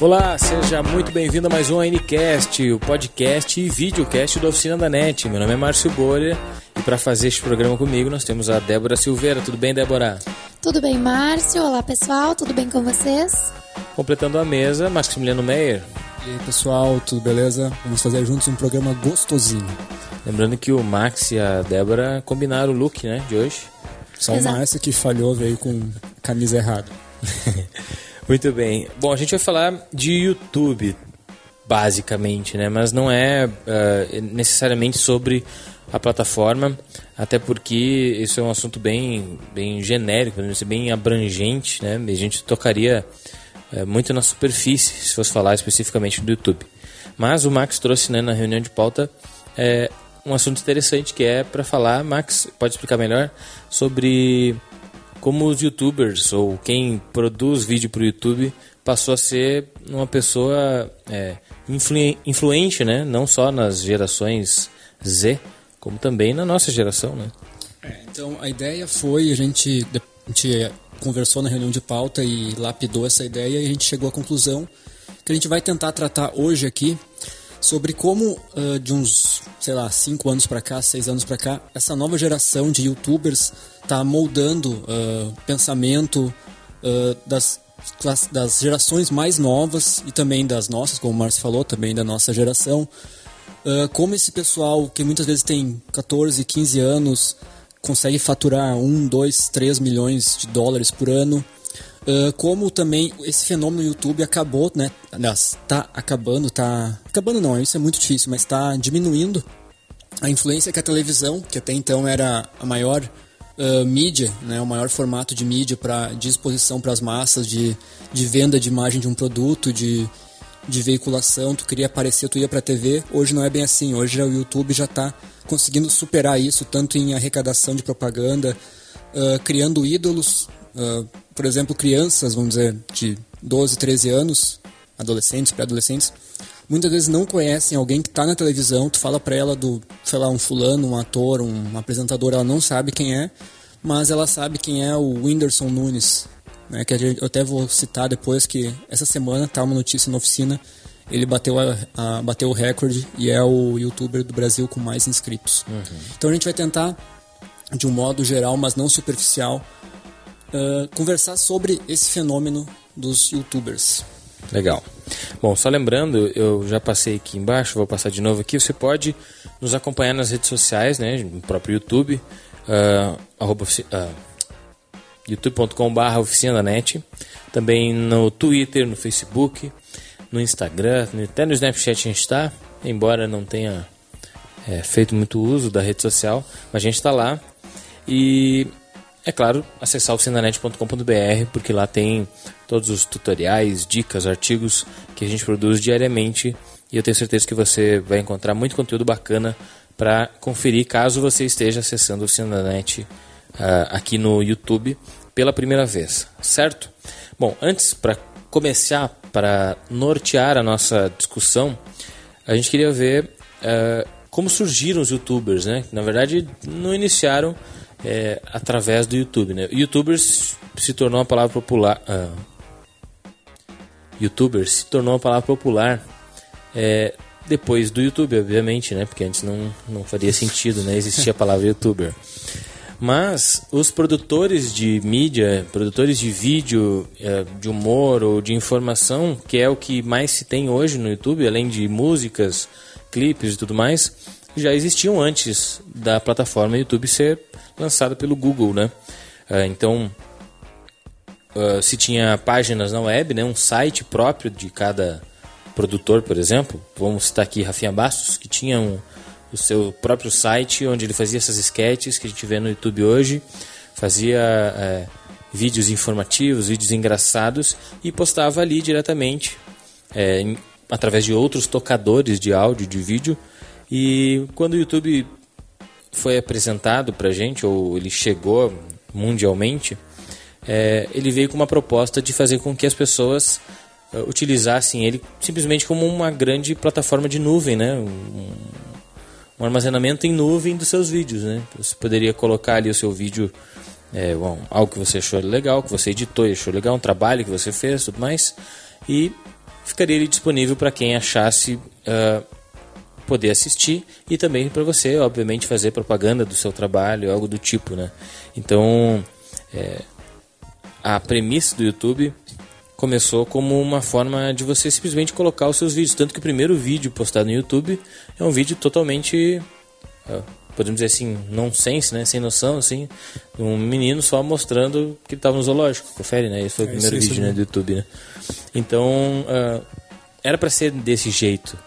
Olá, seja muito bem-vindo a mais um Ncast, o podcast e videocast da Oficina da NET. Meu nome é Márcio Bolha e para fazer este programa comigo nós temos a Débora Silveira. Tudo bem, Débora? Tudo bem, Márcio? Olá, pessoal. Tudo bem com vocês? Completando a mesa, Maximiliano Meyer. E aí, pessoal, tudo beleza? Vamos fazer juntos um programa gostosinho. Lembrando que o Max e a Débora combinaram o look, né, de hoje. Só o Márcio que falhou, veio com camisa errada. Muito bem. Bom, a gente vai falar de YouTube, basicamente, né? Mas não é uh, necessariamente sobre a plataforma, até porque isso é um assunto bem, bem genérico, bem abrangente, né? A gente tocaria uh, muito na superfície se fosse falar especificamente do YouTube. Mas o Max trouxe né, na reunião de pauta é, um assunto interessante que é para falar, Max, pode explicar melhor, sobre como os youtubers ou quem produz vídeo para o YouTube passou a ser uma pessoa é, influ influente, né? Não só nas gerações Z, como também na nossa geração, né? É, então a ideia foi a gente, a gente conversou na reunião de pauta e lapidou essa ideia e a gente chegou à conclusão que a gente vai tentar tratar hoje aqui sobre como uh, de uns, sei lá, cinco anos para cá, seis anos para cá, essa nova geração de YouTubers está moldando uh, pensamento uh, das, das gerações mais novas e também das nossas, como o Márcio falou, também da nossa geração. como esse pessoal que muitas vezes tem 14, 15 anos consegue faturar 1, 2, 3 milhões de dólares por ano Uh, como também esse fenômeno no YouTube acabou, né? Aliás, tá acabando, tá. Acabando não, isso é muito difícil, mas tá diminuindo a influência que a televisão, que até então era a maior uh, mídia, né? O maior formato de mídia para de exposição para as massas, de, de venda de imagem de um produto, de, de veiculação, tu queria aparecer, tu ia para a TV. Hoje não é bem assim. Hoje o YouTube já está conseguindo superar isso, tanto em arrecadação de propaganda, uh, criando ídolos uh, por exemplo, crianças, vamos dizer, de 12, 13 anos, adolescentes, pré-adolescentes, muitas vezes não conhecem alguém que está na televisão, tu fala para ela do, sei lá, um fulano, um ator, um apresentador, ela não sabe quem é, mas ela sabe quem é o Whindersson Nunes, né, que eu até vou citar depois que essa semana tá uma notícia na oficina, ele bateu, a, a bateu o recorde e é o youtuber do Brasil com mais inscritos. Uhum. Então a gente vai tentar, de um modo geral, mas não superficial, uh, conversar sobre esse fenômeno dos youtubers. Legal. Bom, só lembrando, eu já passei aqui embaixo, vou passar de novo aqui. Você pode nos acompanhar nas redes sociais, né, no próprio YouTube, uh, arroba, uh, youtube.com.br oficina da net, também no Twitter, no Facebook, no Instagram, até no Snapchat a gente está, embora não tenha é, feito muito uso da rede social, mas a gente está lá. E é claro, acessar o sinanet.com.br, porque lá tem todos os tutoriais, dicas, artigos que a gente produz diariamente e eu tenho certeza que você vai encontrar muito conteúdo bacana para conferir caso você esteja acessando o Sinanet uh, aqui no YouTube pela primeira vez, certo? Bom, antes para começar, para nortear a nossa discussão, a gente queria ver uh, como surgiram os YouTubers, né? Na verdade, não iniciaram é, através do YouTube. Né? Youtubers se tornou uma palavra popular. Uh, YouTubers se tornou uma palavra popular é, depois do YouTube, obviamente, né? Porque antes não, não faria sentido, né? Existia a palavra YouTuber. Mas os produtores de mídia, produtores de vídeo, é, de humor ou de informação, que é o que mais se tem hoje no YouTube, além de músicas, clipes e tudo mais, já existiam antes da plataforma YouTube ser lançada pelo Google, né? Uh, então, uh, se tinha páginas na web, né, um site próprio de cada produtor, por exemplo, vamos citar aqui Rafinha Bastos, que tinha um, o seu próprio site onde ele fazia essas sketches que a gente vê no YouTube hoje, fazia é, vídeos informativos, vídeos engraçados e postava ali diretamente é, através de outros tocadores de áudio, de vídeo. E quando o YouTube foi apresentado para gente, ou ele chegou mundialmente, é, ele veio com uma proposta de fazer com que as pessoas uh, utilizassem ele simplesmente como uma grande plataforma de nuvem, né? Um, um, armazenamento em nuvem dos seus vídeos, né? Você poderia colocar ali o seu vídeo, é, bom, algo que você achou legal, que você editou e achou legal, um trabalho que você fez, tudo mais, e ficaria ali disponível para quem achasse uh, poder assistir e também para você, obviamente, fazer propaganda do seu trabalho, algo do tipo, né? Então, é, a premissa do YouTube começou como uma forma de você simplesmente colocar os seus vídeos. Tanto que o primeiro vídeo postado no YouTube é um vídeo totalmente, uh, podemos dizer assim, nonsense, né? Sem noção, assim. Um menino só mostrando que estava no zoológico. Confere, né? Esse foi o é, primeiro vídeo né, do YouTube, né? Então, uh, era para ser desse jeito.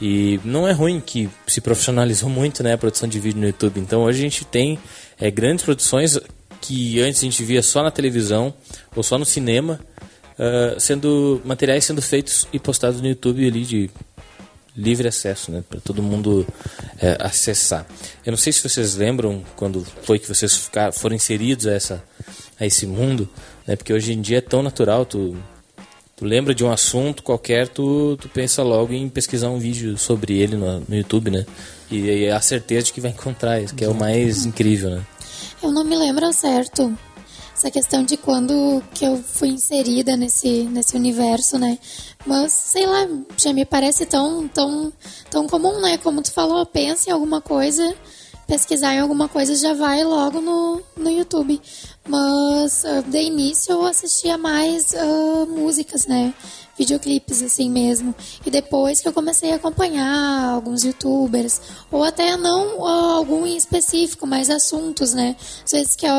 E não é ruim que se profissionalizou muito né, a produção de vídeo no YouTube. Então hoje a gente tem é, grandes produções que antes a gente via só na televisão ou só no cinema uh, sendo materiais sendo feitos e postados no YouTube ali de livre acesso, né, para todo mundo é, acessar. Eu não sei se vocês lembram quando foi que vocês ficaram, foram inseridos a essa a esse mundo, né, porque hoje em dia é tão natural, tu tu lembra de um assunto qualquer, tu, tu pensa logo em pesquisar um vídeo sobre ele no, no YouTube, né? E, e é a certeza de que vai encontrar isso, que é o mais incrível, né? Eu não me lembro certo essa questão de quando que eu fui inserida nesse, nesse universo, né? Mas, sei lá, já me parece tão, tão, tão comum, né? Como tu falou, pensa em alguma coisa, pesquisar em alguma coisa já vai logo no, no YouTube. Mas, uh, de início, eu assistia mais uh, músicas, né? videoclipes assim mesmo. E depois que eu comecei a acompanhar alguns youtubers, ou até não algum em específico, mas assuntos, né? Às vezes quer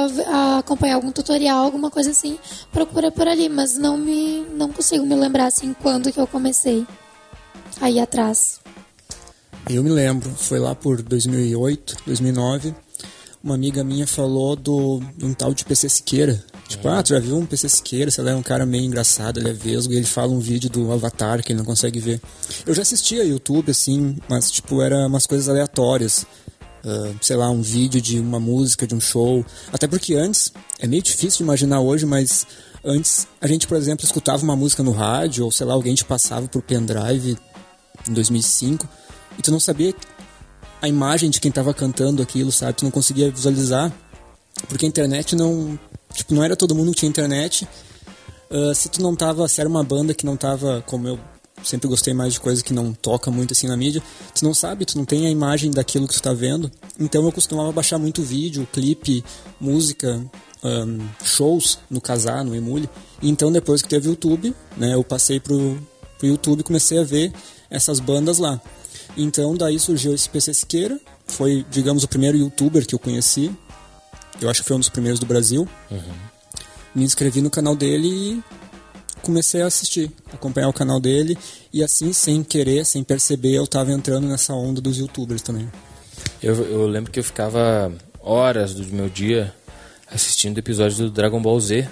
acompanhar algum tutorial, alguma coisa assim, procura por ali, mas não me não consigo me lembrar assim quando que eu comecei aí atrás. Eu me lembro, foi lá por 2008, 2009 uma amiga minha falou do, de um tal de PC Siqueira. Tipo, ah, tu já viu um PC Siqueira? Sei lá, é um cara meio engraçado, ele é vesgo e ele fala um vídeo do Avatar que ele não consegue ver. Eu já assistia YouTube, assim, mas, tipo, era umas coisas aleatórias. Uh, sei lá, um vídeo de uma música, de um show. Até porque antes, é meio difícil de imaginar hoje, mas antes a gente, por exemplo, escutava uma música no rádio, ou sei lá, alguém te passava por pendrive em 2005, e tu não sabia a imagem de quem estava cantando aquilo, sabe? Tu não conseguia visualizar, porque a internet não, tipo, não era todo mundo que tinha internet. Uh, se tu não tava, se era uma banda que não tava, como eu sempre gostei mais de coisa que não toca muito assim na mídia, tu não sabe, tu não tem a imagem daquilo que tu tá vendo. Então eu costumava baixar muito vídeo, clipe, música, um, shows no Casar, no Emule. E então depois que teve o YouTube, né, eu passei pro, pro YouTube e comecei a ver essas bandas lá. Então daí surgiu esse PC Siqueira, foi, digamos, o primeiro youtuber que eu conheci. Eu acho que foi um dos primeiros do Brasil. Uhum. Me inscrevi no canal dele e comecei a assistir, acompanhar o canal dele. E assim, sem querer, sem perceber, eu estava entrando nessa onda dos youtubers também. Eu, eu lembro que eu ficava horas do meu dia assistindo episódios do Dragon Ball Z.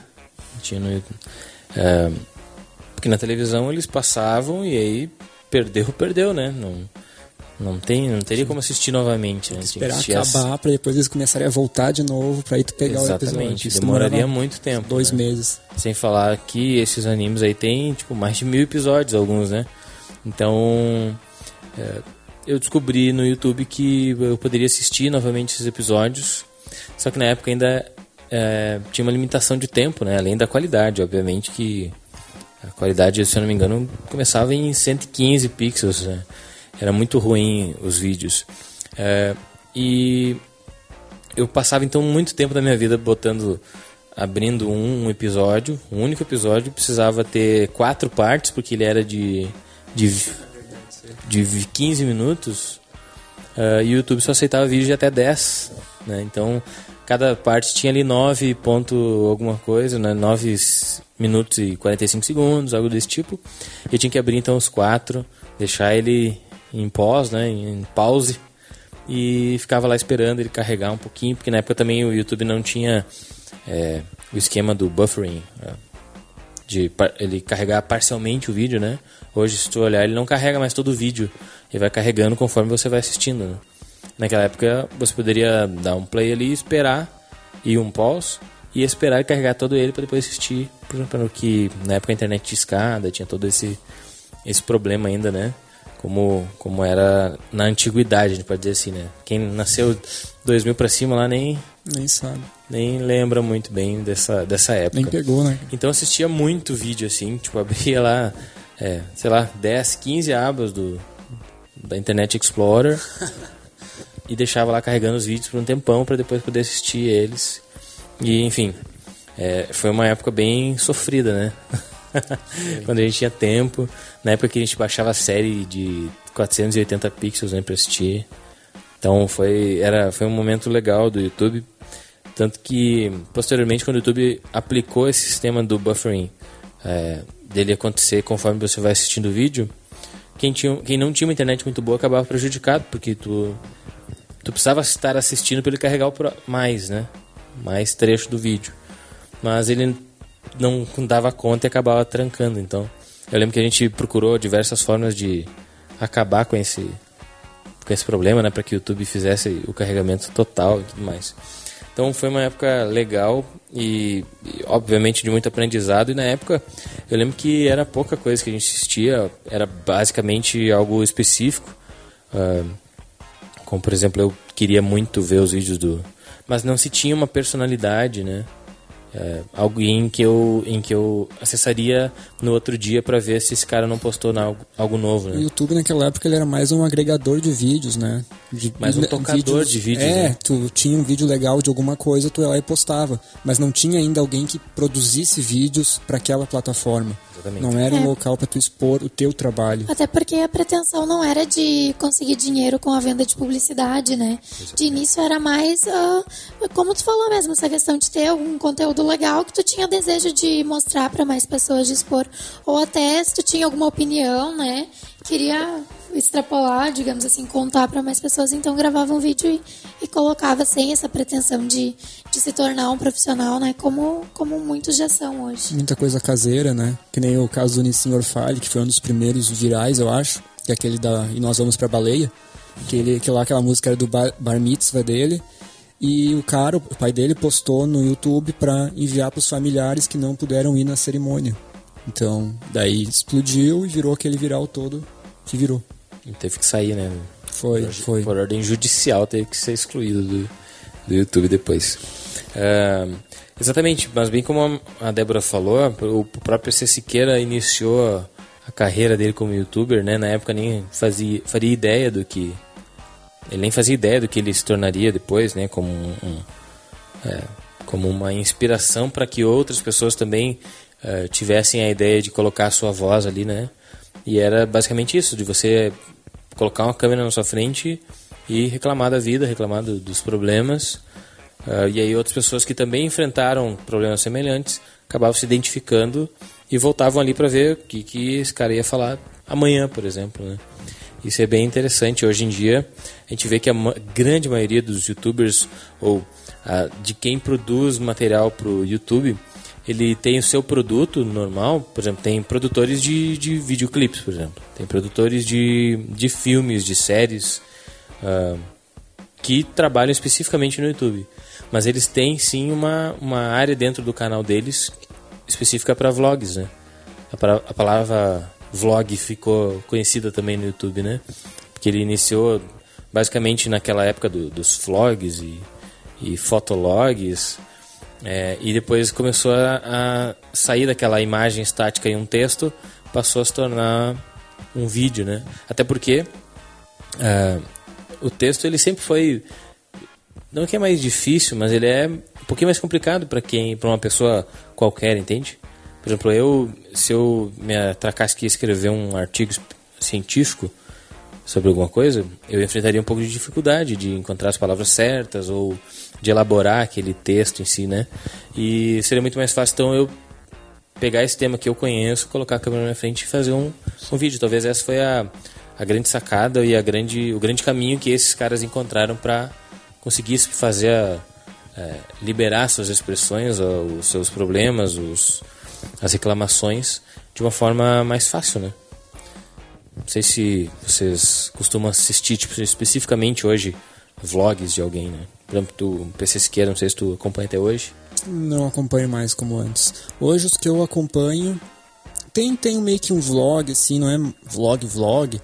Tinha no, é, porque na televisão eles passavam e aí perdeu, perdeu, né? Não, não, tem, não teria como assistir novamente. Né? Esperar acabar para depois eles começarem a voltar de novo para aí tu pegar Exatamente. o episódio. Isso demoraria muito tempo. Dois né? meses. Sem falar que esses animes aí tem tipo mais de mil episódios alguns, né? Então é, eu descobri no YouTube que eu poderia assistir novamente esses episódios. Só que na época ainda é, tinha uma limitação de tempo, né? Além da qualidade, obviamente que a qualidade, se eu não me engano, começava em 115 pixels. Né? Era muito ruim os vídeos. É, e eu passava então muito tempo da minha vida botando, abrindo um, episódio, um único episódio, precisava ter quatro partes porque ele era de de, de 15 minutos. Uh, e o YouTube só aceitava vídeo de até 10, né? Então cada parte tinha ali 9 ponto alguma coisa, né? 9 minutos e 45 segundos, algo desse tipo. Eu tinha que abrir então os quatro, deixar ele em pós, né, em pause e ficava lá esperando ele carregar um pouquinho, porque na época também o YouTube não tinha é, o esquema do buffering, é, de ele carregar parcialmente o vídeo, né? Hoje, se tu olhar, ele não carrega mais todo o vídeo, ele vai carregando conforme você vai assistindo. Né? Naquela época, você poderia dar um play ali, esperar e um pause e esperar ele carregar todo ele para depois assistir, por exemplo, que na época a internet tinha escada, tinha todo esse esse problema ainda, né? Como, como era na antiguidade, a gente pode dizer assim, né? Quem nasceu 2000 para cima lá nem nem sabe, nem lembra muito bem dessa dessa época. Nem pegou, né? Então assistia muito vídeo assim, tipo abria lá é, sei lá, 10, 15 abas do, da Internet Explorer e deixava lá carregando os vídeos por um tempão para depois poder assistir eles. E enfim, é, foi uma época bem sofrida, né? Quando a gente tinha tempo, na época que a gente baixava a série de 480 pixels né, para assistir. Então foi, era, foi um momento legal do YouTube. Tanto que, posteriormente, quando o YouTube aplicou esse sistema do buffering, é, dele acontecer conforme você vai assistindo o vídeo, quem, tinha, quem não tinha uma internet muito boa acabava prejudicado, porque tu, tu precisava estar assistindo para ele carregar o mais, né? Mais trecho do vídeo. Mas ele não dava conta e acabava trancando. Então, eu lembro que a gente procurou diversas formas de acabar com esse com esse problema, né, para que o YouTube fizesse o carregamento total e tudo mais. Então foi uma época legal e, e, obviamente de muito aprendizado e na época eu lembro que era pouca coisa que a gente assistia, era basicamente algo específico. Uh, como por exemplo, eu queria muito ver os vídeos do, mas não se tinha uma personalidade, né? É, alguém que eu, em que eu acessaria no outro dia para ver se esse cara não postou na, algo, novo. Né? O YouTube naquela época ele era mais um agregador de vídeos, né? De, mais um tocador vídeos, de vídeos. É, né? tu tinha um vídeo legal de alguma coisa, tu ia lá e postava. Mas não tinha ainda alguém que produzisse vídeos para aquela plataforma. Exatamente. Não era é. um local para tu expor o teu trabalho. Até porque a pretensão não era de conseguir dinheiro com a venda de publicidade, né? Exatamente. De início era mais, uh, como tu falou mesmo, essa questão de ter algum conteúdo legal que tu tinha desejo de mostrar para mais pessoas, de expor. Ou até se tu tinha alguma opinião, né? Queria extrapolar, digamos assim, contar para mais pessoas, então gravava um vídeo e, e, colocava sem essa pretensão de, de se tornar um profissional, né? Como, como muitos já são hoje. Muita coisa caseira, né? Que nem o caso do Nissin Orfale, que foi um dos primeiros virais, eu acho, que é aquele da E Nós Vamos Pra Baleia, que, ele, que lá aquela música era do bar, bar mitzvah dele, e o cara, o pai dele, postou no YouTube para enviar para os familiares que não puderam ir na cerimônia. Então, daí explodiu e virou aquele viral todo que virou. E teve que sair, né? Foi, por, foi. Por ordem judicial, teve que ser excluído do, do YouTube depois. Uh, exatamente, mas bem como a Débora falou, o próprio C. Siqueira iniciou a carreira dele como youtuber, né? Na época nem fazia, faria ideia do que. Ele nem fazia ideia do que ele se tornaria depois, né? Como, um, um é, como uma inspiração para que outras pessoas também uh, tivessem a ideia de colocar a sua voz ali, né? E era basicamente isso, de você colocar uma câmera na sua frente e reclamar da vida, reclamar do, dos problemas. Uh, e aí outras pessoas que também enfrentaram problemas semelhantes acabavam se identificando e voltavam ali para ver o que, que esse cara ia falar amanhã, por exemplo. Né? Isso é bem interessante. Hoje em dia, a gente vê que a ma grande maioria dos youtubers ou uh, de quem produz material para o YouTube ele tem o seu produto normal, por exemplo, tem produtores de, de videoclipes, por exemplo, tem produtores de, de filmes, de séries uh, que trabalham especificamente no YouTube. Mas eles têm sim uma, uma área dentro do canal deles específica para vlogs, né? A, a palavra vlog ficou conhecida também no YouTube, né? Porque ele iniciou basicamente naquela época do, dos vlogs e, e fotologs, é, e depois começou a, a, sair daquela imagem estática e um texto, passou a se tornar um vídeo, né? Até porque é, o texto ele sempre foi não que é mais difícil, mas ele é um pouquinho mais complicado para quem, para uma pessoa qualquer, entende? Por exemplo, eu se eu me atracasse aqui escrever um artigo científico sobre alguma coisa, eu enfrentaria um pouco de dificuldade de encontrar as palavras certas ou de elaborar aquele texto em si, né? E seria muito mais fácil então eu pegar esse tema que eu conheço, colocar a câmera na minha frente e fazer um, um vídeo. Talvez essa foi a, a grande sacada e a grande, o grande caminho que esses caras encontraram para conseguir fazer a, é, liberar suas expressões, os seus problemas, os, as reclamações de uma forma mais fácil, né? Não sei se vocês costumam assistir tipo, especificamente hoje vlogs de alguém, né? Por exemplo, tu, PC Siqueira, não sei se tu acompanha até hoje. Não acompanho mais como antes. Hoje os que eu acompanho tem, tem meio que um vlog, assim, não é vlog, vlog,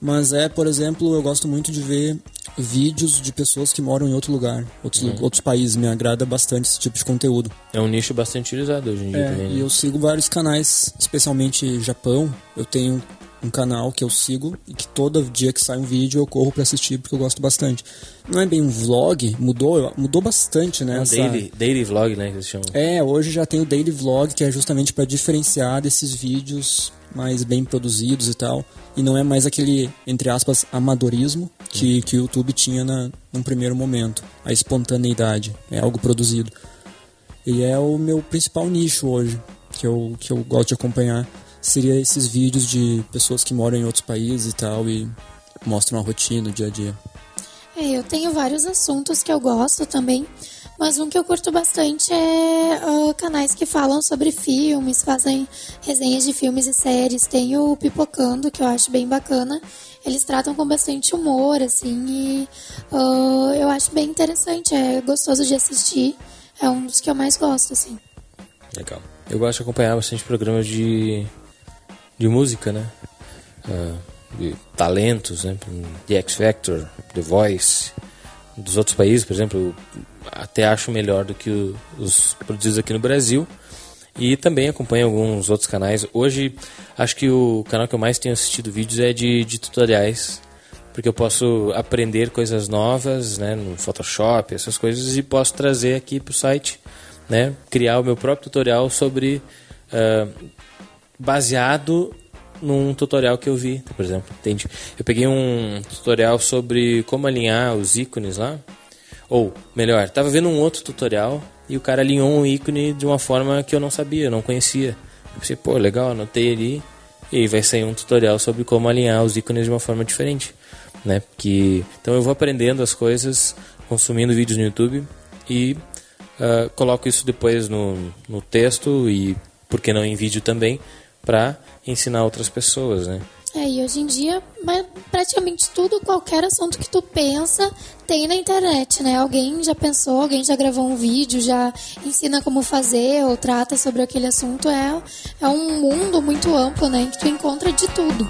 Mas é, por exemplo, eu gosto muito de ver vídeos de pessoas que moram em outro lugar, outros, Uhum. outros países. Me agrada bastante esse tipo de conteúdo. É um nicho bastante utilizado hoje em dia É, também. e né? eu sigo vários canais, especialmente Japão. Eu tenho um canal que eu sigo e que todo dia que sai um vídeo eu corro pra assistir porque eu gosto bastante. Não é bem um vlog, mudou, mudou bastante, né? É um essa- daily, daily vlog, né, que eles chamam. É, hoje já tem o daily vlog que é justamente para diferenciar desses vídeos mais bem produzidos e tal. E não é mais aquele, entre aspas, amadorismo que, que o YouTube tinha na, num primeiro momento. A espontaneidade, é algo produzido. E é o meu principal nicho hoje, que eu, que eu gosto de acompanhar. Seria esses vídeos de pessoas que moram em outros países e tal e mostram a rotina, o dia a dia. É, eu tenho vários assuntos que eu gosto também, mas um que eu curto bastante é ah, canais que falam sobre filmes, fazem resenhas de filmes e séries. Tem o Pipocando, que eu acho bem bacana. Eles tratam com bastante humor, assim, e ah, eu acho bem interessante, é gostoso de assistir. É um dos que eu mais gosto, assim. Legal. Eu gosto de acompanhar bastante programas de, de música, né? Ah, de talentos, né? The X Factor, The Voice, dos outros países, por exemplo, até acho melhor do que os produzidos aqui no Brasil. E também acompanho alguns outros canais. Hoje, acho que o canal que eu mais tenho assistido vídeos é de, de tutoriais, porque eu posso aprender coisas novas, né, no Photoshop, essas coisas, e posso trazer aqui para o site, né, criar o meu próprio tutorial sobre ah, baseado num tutorial que eu vi, por exemplo, entende? Eu peguei um tutorial sobre como alinhar os ícones lá, ou melhor, estava vendo um outro tutorial e o cara alinhou um ícone de uma forma que eu não sabia, não conhecia. Eu pensei, pô, legal, anotei ali e vai sair um tutorial sobre como alinhar os ícones de uma forma diferente, né? Que então eu vou aprendendo as coisas, consumindo vídeos no YouTube e ah, coloco isso depois no, no texto e por que não em vídeo também para ensinar outras pessoas, né? É, e hoje em dia, praticamente tudo, qualquer assunto que tu pensa, tem na internet, né? Alguém já pensou, alguém já gravou um vídeo, já ensina como fazer ou trata sobre aquele assunto. É, é um mundo muito amplo, né? Em que tu encontra de tudo.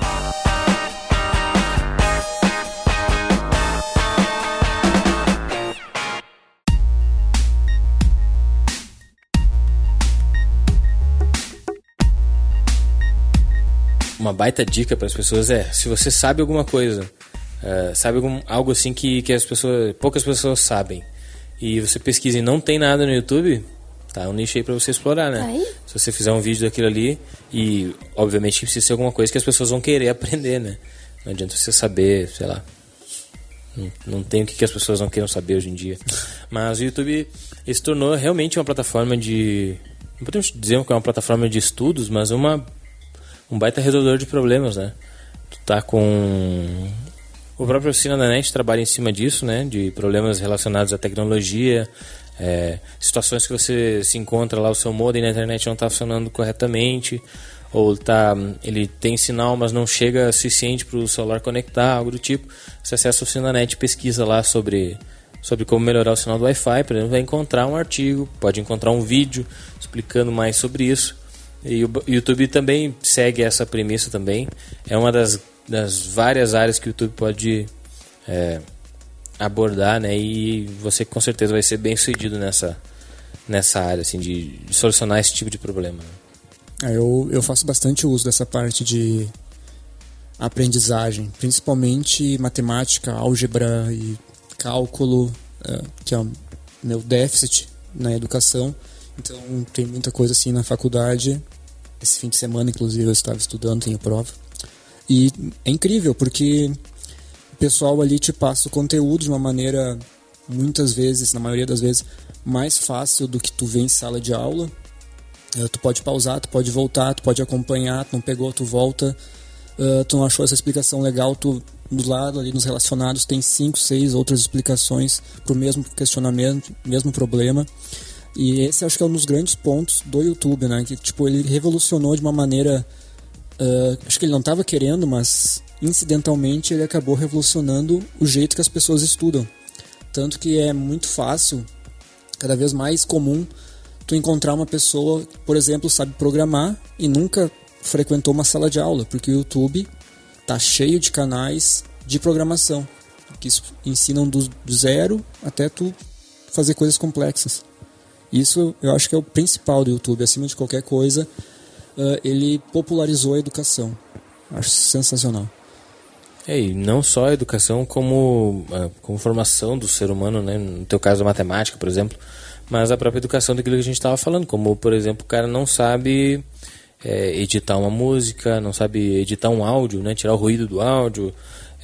Uma baita dica para as pessoas é se você sabe alguma coisa eh, sabe algum, algo assim que, que as pessoas poucas pessoas sabem e você pesquisa e não tem nada no YouTube tá um nicho aí para você explorar né se você fizer um vídeo daquilo ali e obviamente precisa ser alguma coisa que as pessoas vão querer aprender né não adianta você saber sei lá não, não tem o que, que as pessoas não queiram saber hoje em dia. Mas o YouTube se tornou realmente uma plataforma de. Não podemos dizer que é uma plataforma de estudos, mas uma, um baita resolvedor de problemas, né? Tu tá com. O próprio Oficina da Net trabalha em cima disso, né? De problemas relacionados à tecnologia, é, situações que você se encontra lá, o seu modem na internet não está funcionando corretamente, ou tá, ele tem sinal, mas não chega suficiente para o celular conectar, algo do tipo. Você acessa o Oficina da Net pesquisa lá sobre, sobre como melhorar o sinal do Wi-Fi, por exemplo, vai encontrar um artigo, pode encontrar um vídeo explicando mais sobre isso. E o YouTube também segue essa premissa também. É uma das, das várias áreas que o YouTube pode é, abordar, né? E você com certeza vai ser bem sucedido nessa, nessa área, assim, de, de solucionar esse tipo de problema. né? É, Eu, eu faço bastante uso dessa parte de aprendizagem, principalmente matemática, álgebra e cálculo, é, que é o meu déficit na educação. Então tem muita coisa assim na faculdade. Esse fim de semana, inclusive, eu estava estudando, tenho prova. E é incrível, porque o pessoal ali te passa o conteúdo de uma maneira, muitas vezes, na maioria das vezes, mais fácil do que tu vê em sala de aula. Uh, tu pode pausar, tu pode voltar, tu pode acompanhar, tu não pegou, tu volta. Uh, tu não achou essa explicação legal, tu do lado ali nos relacionados tem cinco, seis outras explicações para o mesmo questionamento, mesmo problema. E esse acho que é um dos grandes pontos do YouTube, né? Que tipo ele revolucionou de uma maneira, uh, acho que ele não estava querendo, mas incidentalmente ele acabou revolucionando o jeito que as pessoas estudam. Tanto que é muito fácil, cada vez mais comum tu encontrar uma pessoa, por exemplo, sabe programar e nunca frequentou uma sala de aula, porque o YouTube tá cheio de canais de programação que ensinam do, do zero até tu fazer coisas complexas. Isso eu acho que é o principal do YouTube, acima de qualquer coisa, uh, ele popularizou a educação. Acho sensacional. É, e não só a educação como, uh, como formação do ser humano, né? no teu caso a matemática, por exemplo, mas a própria educação daquilo que a gente estava falando, como por exemplo o cara não sabe é, editar uma música, não sabe editar um áudio, né? tirar o ruído do áudio,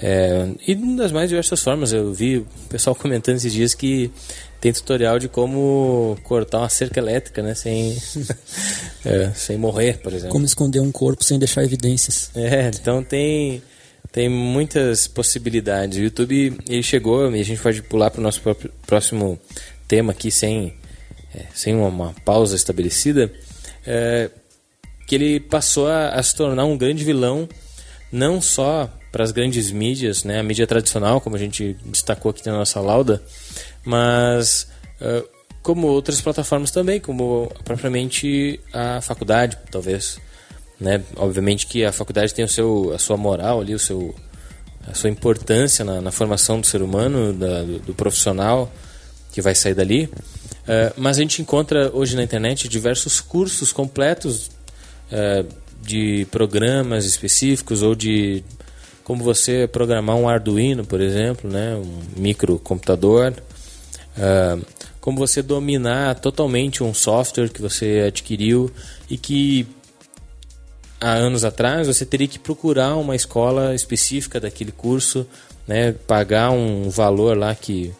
é, e das mais diversas formas. Eu vi o pessoal comentando esses dias que tem tutorial de como cortar uma cerca elétrica, né? Sem, é, sem morrer, por exemplo. Como esconder um corpo sem deixar evidências. É, então tem, tem muitas possibilidades. O YouTube ele chegou, e a gente pode pular para o nosso próximo tema aqui sem, é, sem uma, uma, pausa estabelecida. É, que ele passou a, a se tornar um grande vilão, não só para as grandes mídias, né, a mídia tradicional, como a gente destacou aqui na nossa lauda, mas uh, como outras plataformas também, como propriamente a faculdade, talvez. Né? Obviamente que a faculdade tem o seu, a sua moral ali, o seu, a sua importância na, na formação do ser humano, da, do, do, profissional que vai sair dali. Uh, mas a gente encontra hoje na internet diversos cursos completos uh, de programas específicos ou de como você programar um Arduino, por exemplo, né, um microcomputador, uh, como você dominar totalmente um software que você adquiriu e que há anos atrás você teria que procurar uma escola específica daquele curso, né, pagar um valor lá que,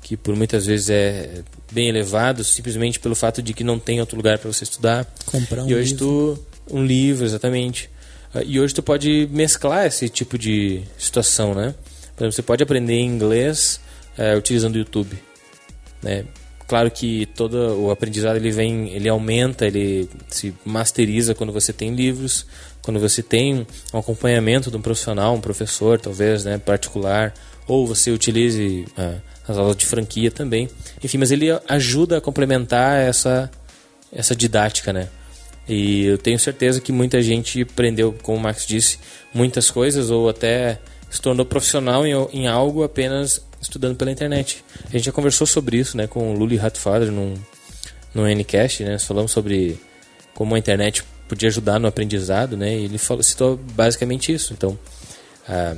que por muitas vezes é bem elevado, simplesmente pelo fato de que não tem outro lugar para você estudar. Comprar um e hoje livro. tu um livro, exatamente. Ah, e hoje tu pode mesclar esse tipo de situação, né? Por exemplo, você pode aprender inglês é, utilizando o YouTube, né? Claro que todo o aprendizado ele vem, ele aumenta, ele se masteriza quando você tem livros, quando você tem um acompanhamento de um profissional, um professor, talvez, né, particular, ou você utilize uh, as aulas de franquia também. Enfim, mas ele ajuda a complementar essa essa didática, né? E eu tenho certeza que muita gente aprendeu, como o Max disse, muitas coisas ou até se tornou profissional em, em algo apenas estudando pela internet. A gente já conversou sobre isso né, com o Luli Hatfather num, no Ncast, né? Nós falamos sobre como a internet podia ajudar no aprendizado, né? E ele falou, citou basicamente isso. Então, ah,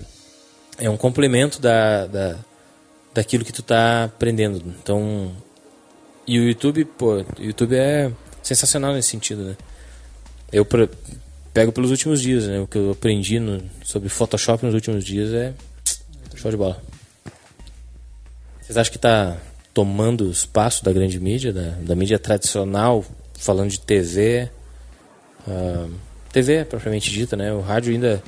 é um complemento da, da, daquilo que tu está aprendendo. Então, e o YouTube, pô, o YouTube é sensacional nesse sentido, né? Eu pego pelos últimos dias, né? O que eu aprendi no, sobre Photoshop nos últimos dias é show de bola. Vocês acham que está tomando espaço da grande mídia, da, da mídia tradicional, falando de TV? Uh, TV, propriamente dita, né? O rádio ainda...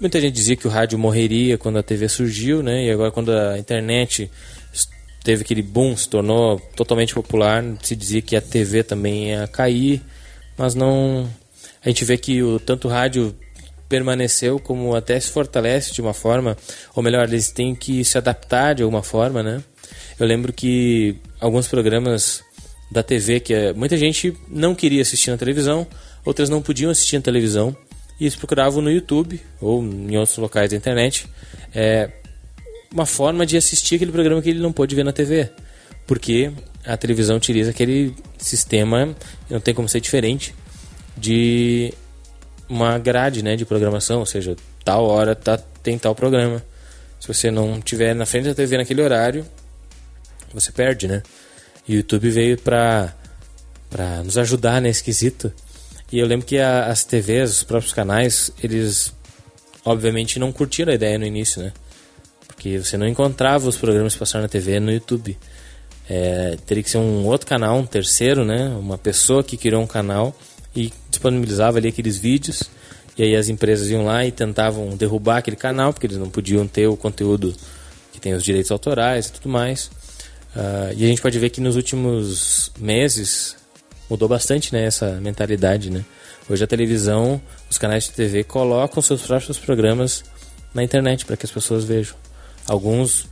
Muita gente dizia que o rádio morreria quando a TV surgiu, né? E agora quando a internet teve aquele boom, se tornou totalmente popular, se dizia que a TV também ia cair mas não. A gente vê que o tanto o rádio permaneceu como até se fortalece de uma forma, ou melhor, eles têm que se adaptar de alguma forma, né? Eu lembro que alguns programas da TV que é, muita gente não queria assistir na televisão, outras não podiam assistir na televisão e eles procuravam no YouTube ou em outros locais da internet é, uma forma de assistir aquele programa que ele não pôde ver na TV, porque a televisão utiliza aquele sistema, não tem como ser diferente, de uma grade né, de programação, ou seja, tal hora tá, tem tal programa. Se você não tiver na frente da TV naquele horário, você perde, né? E o YouTube veio para para nos ajudar nesse quesito. E eu lembro que a, as TVs, os próprios canais, eles obviamente não curtiram a ideia no início, né? Porque você não encontrava os programas passando na TV no YouTube. É, teria que ser um outro canal, um terceiro, né? Uma pessoa que criou um canal e disponibilizava ali aqueles vídeos. E aí as empresas iam lá e tentavam derrubar aquele canal, porque eles não podiam ter o conteúdo que tem os direitos autorais e tudo mais. Uh, e a gente pode ver que nos últimos meses mudou bastante né, essa mentalidade. Né? Hoje a televisão, os canais de TV colocam seus próprios programas na internet para que as pessoas vejam. Alguns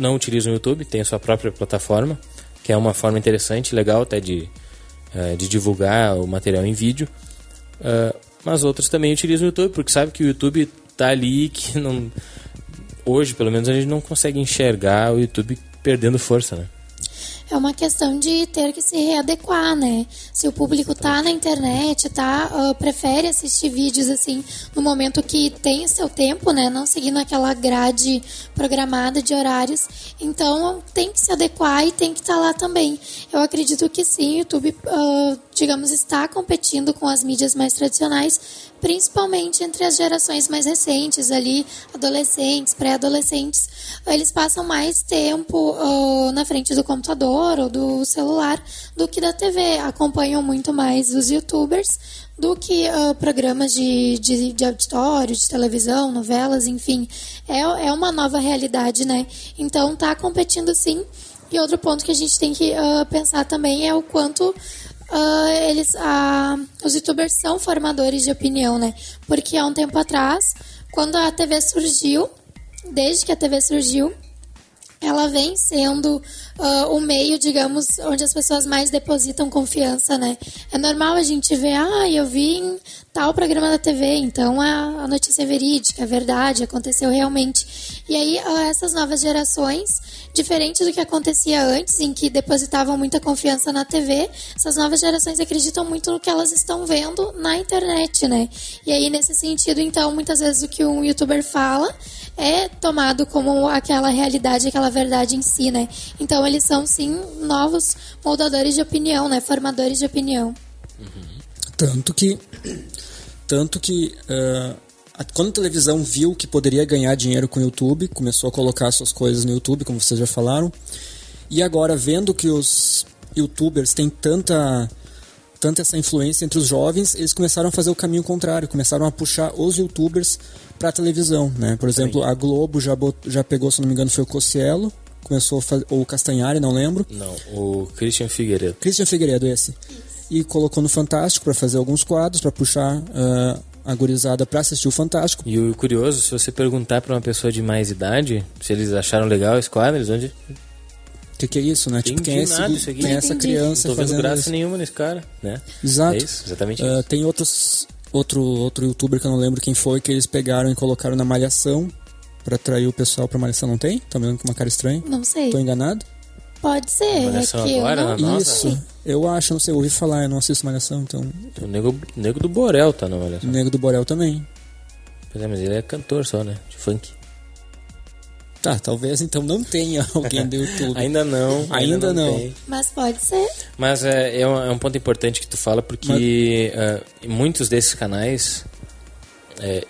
não utilizam o YouTube, tem a sua própria plataforma, que é uma forma interessante, legal até de, uh, de divulgar o material em vídeo. Uh, mas outras também utilizam o YouTube, porque sabe que o YouTube tá ali que não. Hoje, pelo menos, a gente não consegue enxergar o YouTube perdendo força, né? É uma questão de ter que se readequar, né? Se o público tá na internet, tá, uh, prefere assistir vídeos assim no momento que tem seu tempo, né? Não seguindo aquela grade programada de horários. Então tem que se adequar e tem que estar tá lá também. Eu acredito que sim, o YouTube, uh, digamos, está competindo com as mídias mais tradicionais, principalmente entre as gerações mais recentes ali, adolescentes, pré-adolescentes. Eles passam mais tempo uh, na frente do computador ou do celular do que da TV. Acompanham muito mais os youtubers do que uh, programas de, de, de, auditório, de televisão, novelas, enfim. É, é uma nova realidade, né? Então tá competindo sim. E outro ponto que a gente tem que uh, pensar também é o quanto uh, eles, os youtubers são formadores de opinião, né? Porque há um tempo atrás, quando a TV surgiu, desde que a TV surgiu, ela vem sendo uh, o meio, digamos, onde as pessoas mais depositam confiança, né? É normal a gente ver, ah, eu vi em tal programa da TV, então a, a notícia é verídica, é verdade, aconteceu realmente. E aí, essas novas gerações, diferente do que acontecia antes, em que depositavam muita confiança na TV, essas novas gerações acreditam muito no que elas estão vendo na internet, né? E aí, nesse sentido, então, muitas vezes o que um youtuber fala é tomado como aquela realidade, aquela verdade em si, né? Então eles são sim novos moldadores de opinião, né? Formadores de opinião. Uhum. Tanto que, tanto que uh, quando a televisão viu que poderia ganhar dinheiro com o YouTube, começou a colocar suas coisas no YouTube, como vocês já falaram, e agora vendo que os YouTubers têm tanta tanta essa influência entre os jovens, eles começaram a fazer o caminho contrário, começaram a puxar os youtubers para televisão, né? Por exemplo, a Globo já, já pegou, se não me engano, foi o Cossielo, começou a fazer, ou o Castanhari, não lembro. Não, o Christian Figueiredo. Christian Figueiredo, esse. E colocou no Fantástico para fazer alguns quadros, para puxar uh, a gurizada para assistir o Fantástico. E o curioso, se você perguntar para uma pessoa de mais idade se eles acharam legal esse quadro, eles vão dizer... O que, que, é isso, né? tipo, quem é, esse, quem é essa criança não tô fazendo graça isso? nenhuma nesse cara, né? Exato. É isso, exatamente uh, isso. Tem outros outro, outro youtuber que eu não lembro quem foi, que eles pegaram e colocaram na Malhação para atrair o pessoal pra Malhação. Não tem? Tá vendo com uma cara estranha? Não sei. Tô enganado? Pode ser. Malhação é que agora, eu não... Isso. Eu acho, não sei, eu ouvi falar, eu não assisto Malhação, então... O Nego, Nego do Borel tá na Malhação. O Nego do Borel também. Pois é, mas ele é cantor só, né? De funk. Tá, talvez então não tenha alguém do YouTube. ainda não. Ainda, ainda não. Tem. Mas pode ser. Mas é, é, um, é um ponto importante que tu fala, porque Mas... uh, muitos desses canais, é,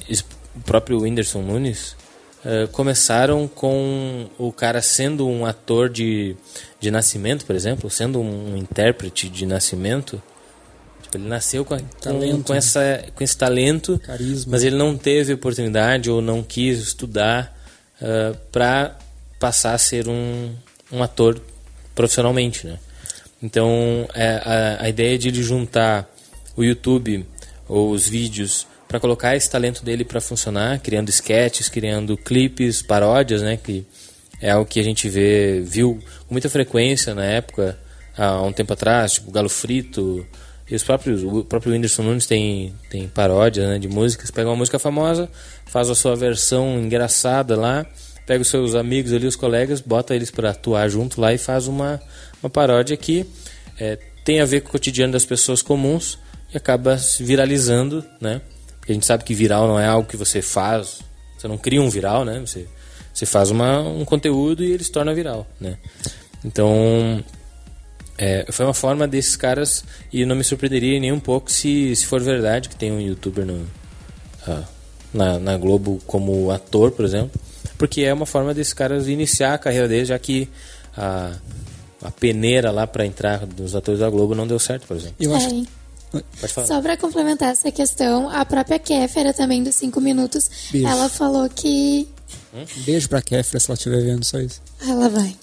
o próprio Whindersson Nunes, uh, começaram com o cara sendo um ator de, de nascimento, por exemplo, sendo um, intérprete de nascimento. Tipo, ele nasceu com, talento, com, com, essa, com esse talento, Carisma. mas ele não teve oportunidade ou não quis estudar uh, eh, para passar a ser um, um ator profissionalmente, né? Então, é, a, a ideia de ele juntar o YouTube ou os vídeos para colocar esse talento dele para funcionar, criando sketches, criando clipes, paródias, né? Que é algo que a gente vê, viu com muita frequência na época, há um tempo atrás, tipo Galo Frito, e os próprios, o próprio Whindersson Nunes tem, tem paródias né, de músicas. Pega uma música famosa, faz a sua versão engraçada lá, pega os seus amigos ali, os colegas, bota eles para atuar junto lá e faz uma, uma paródia que é, tem a ver com o cotidiano das pessoas comuns e acaba se viralizando, né? Porque a gente sabe que viral não é algo que você faz, você não cria um viral, né? Você, você faz uma, um conteúdo e ele se torna viral, né? Então, é, foi uma forma desses caras, e não me surpreenderia nem um pouco se, se for verdade que tem um youtuber no, uh, na, na Globo como ator, por exemplo, porque é uma forma desses caras iniciar a carreira deles, já que a, a peneira lá para entrar dos atores da Globo não deu certo, por exemplo. Eu acho... Só para complementar essa questão, a própria Kéfera também dos 5 minutos, Beijo. ela falou que. Hum? Beijo pra Kéfera se ela estiver vendo só isso. Ela vai.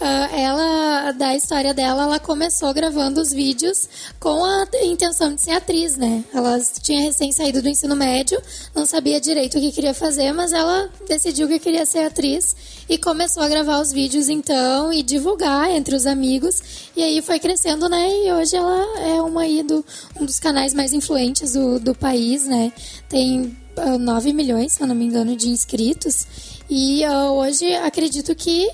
Uh, ela, da história dela, ela começou gravando os vídeos com a intenção de ser atriz, né? Ela tinha recém saído do ensino médio, não sabia direito o que queria fazer, mas ela decidiu que queria ser atriz e começou a gravar os vídeos então e divulgar entre os amigos. E aí foi crescendo, né? E hoje ela é uma aí do, um dos canais mais influentes do, do país, né? Tem uh, ah, 9 milhões, se eu não me engano, de inscritos. E uh, hoje acredito que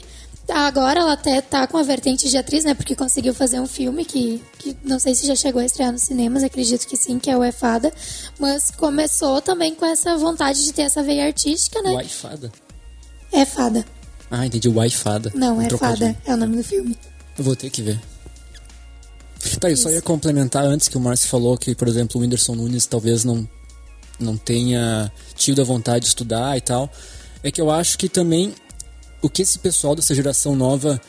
Agora ela até tá com a vertente de atriz, né? Porque conseguiu fazer um filme que, que não sei se já chegou a estrear nos cinemas, acredito que sim, que é o É Fada. Mas começou também com essa vontade de ter essa veia artística, né? Uai Fada? É Fada. Ah, entendi. Uai Fada. Não, é Fada. É o nome do filme. Eu vou ter que ver. Tá, eu só ia complementar antes que o Márcio falou que, por exemplo, o Whindersson Nunes talvez não, não tenha tido a vontade de estudar e tal. É que eu acho que também o que esse pessoal dessa geração nova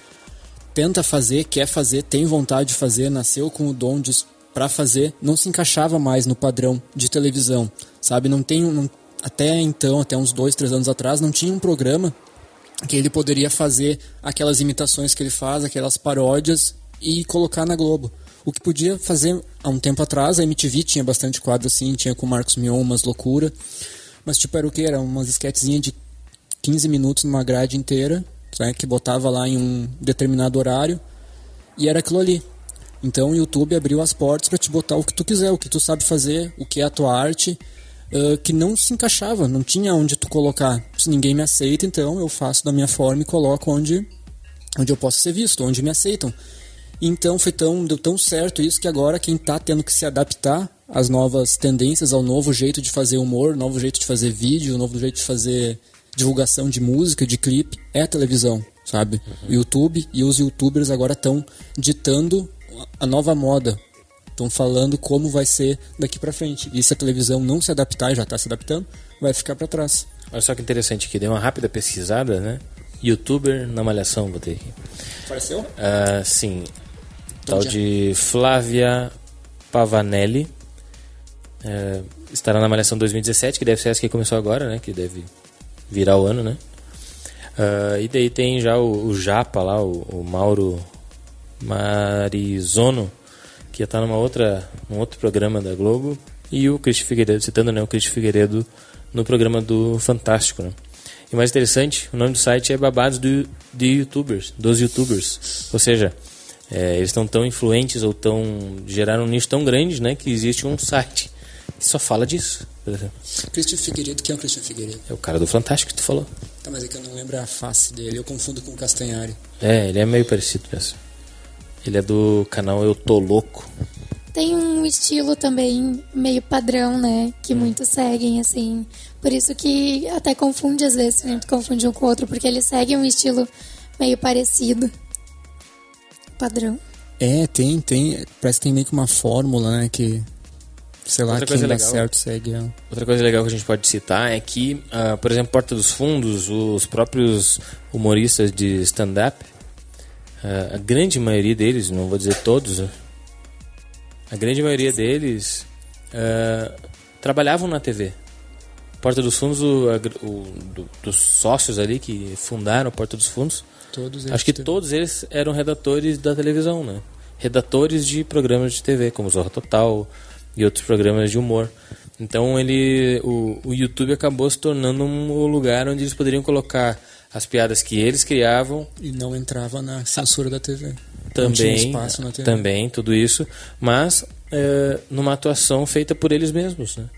tenta fazer, quer fazer, tem vontade de fazer, nasceu com o dom de para fazer, não se encaixava mais no padrão de televisão, sabe? Não tem um, até então, até uns dois, três anos atrás, não tinha um programa que ele poderia fazer aquelas imitações que ele faz, aquelas paródias e colocar na Globo. O que podia fazer há um tempo atrás, a MTV tinha bastante quadro assim, tinha com o Marcos Mion umas loucura, mas tipo era o que? Era umas esquetezinhas de 15 minutos numa grade inteira, né, que botava lá em um determinado horário, e era aquilo ali. Então o YouTube abriu as portas para te botar o que tu quiser, o que tu sabe fazer, o que é a tua arte, uh, que não se encaixava, não tinha onde tu colocar. Se ninguém me aceita, então eu faço da minha forma e coloco onde, onde eu posso ser visto, onde me aceitam. Então foi tão, deu tão certo isso que agora quem está tendo que se adaptar às novas tendências, ao novo jeito de fazer humor, novo jeito de fazer vídeo, novo jeito de fazer divulgação de música, de clipe, é a televisão, sabe? Uhum. O YouTube e os youtubers agora estão ditando a nova moda. Estão falando como vai ser daqui para frente. E se a televisão não se adaptar, e já está se adaptando, vai ficar para trás. Olha só que interessante aqui, dei uma rápida pesquisada, né? Youtuber na Malhação, botei aqui. Apareceu? Uh, sim. Tal de Flávia Pavanelli. Uh, estará na Malhação 2017, que deve ser essa que começou agora, né? Que deve virar o ano, né? Uh, e daí tem já o, o Japa lá, o, o, Mauro Marizono, que já tá numa outra, num outro programa da Globo, e o Cristian Figueiredo, citando né, o Cristian Figueiredo no programa do Fantástico, né? E mais interessante, o nome do site é Babados do, de Youtubers, dos Youtubers. Ou seja, é, eles estão tão influentes ou tão geraram um nicho tão grande, né, que existe um site que só fala disso. Cristian Figueiredo, quem é o Cristian Figueiredo? É o cara do Fantástico que tu falou. Tá, mas é que eu não lembro a face dele, eu confundo com o Castanhari. É, ele é meio parecido mesmo. Ele é do canal Eu Tô Louco. Tem um estilo também meio padrão, né? Que hum. muitos seguem, assim. Por isso que até confunde às vezes, a gente confunde um com o outro, porque eles seguem um estilo meio parecido. Padrão. É, tem, tem. Parece que tem meio que uma fórmula, né? Que sei lá, Outra coisa legal, certo segue. É. Outra coisa legal que a gente pode citar é que, uh, por exemplo, Porta dos Fundos, os próprios humoristas de stand-up, uh, a grande maioria deles, não vou dizer todos, né? A grande maioria deles uh, trabalhavam na TV. Porta dos Fundos, o, o do, dos sócios ali que fundaram a Porta dos Fundos, todos acho que todos eles eram redatores da televisão, né? Redatores de programas de TV, como Zorra Total, e outros programas de humor. Então ele, o, o YouTube acabou se tornando um lugar onde eles poderiam colocar as piadas que eles criavam e não entrava na censura da TV. Também, também tudo isso, mas é, numa atuação feita por eles mesmos, né?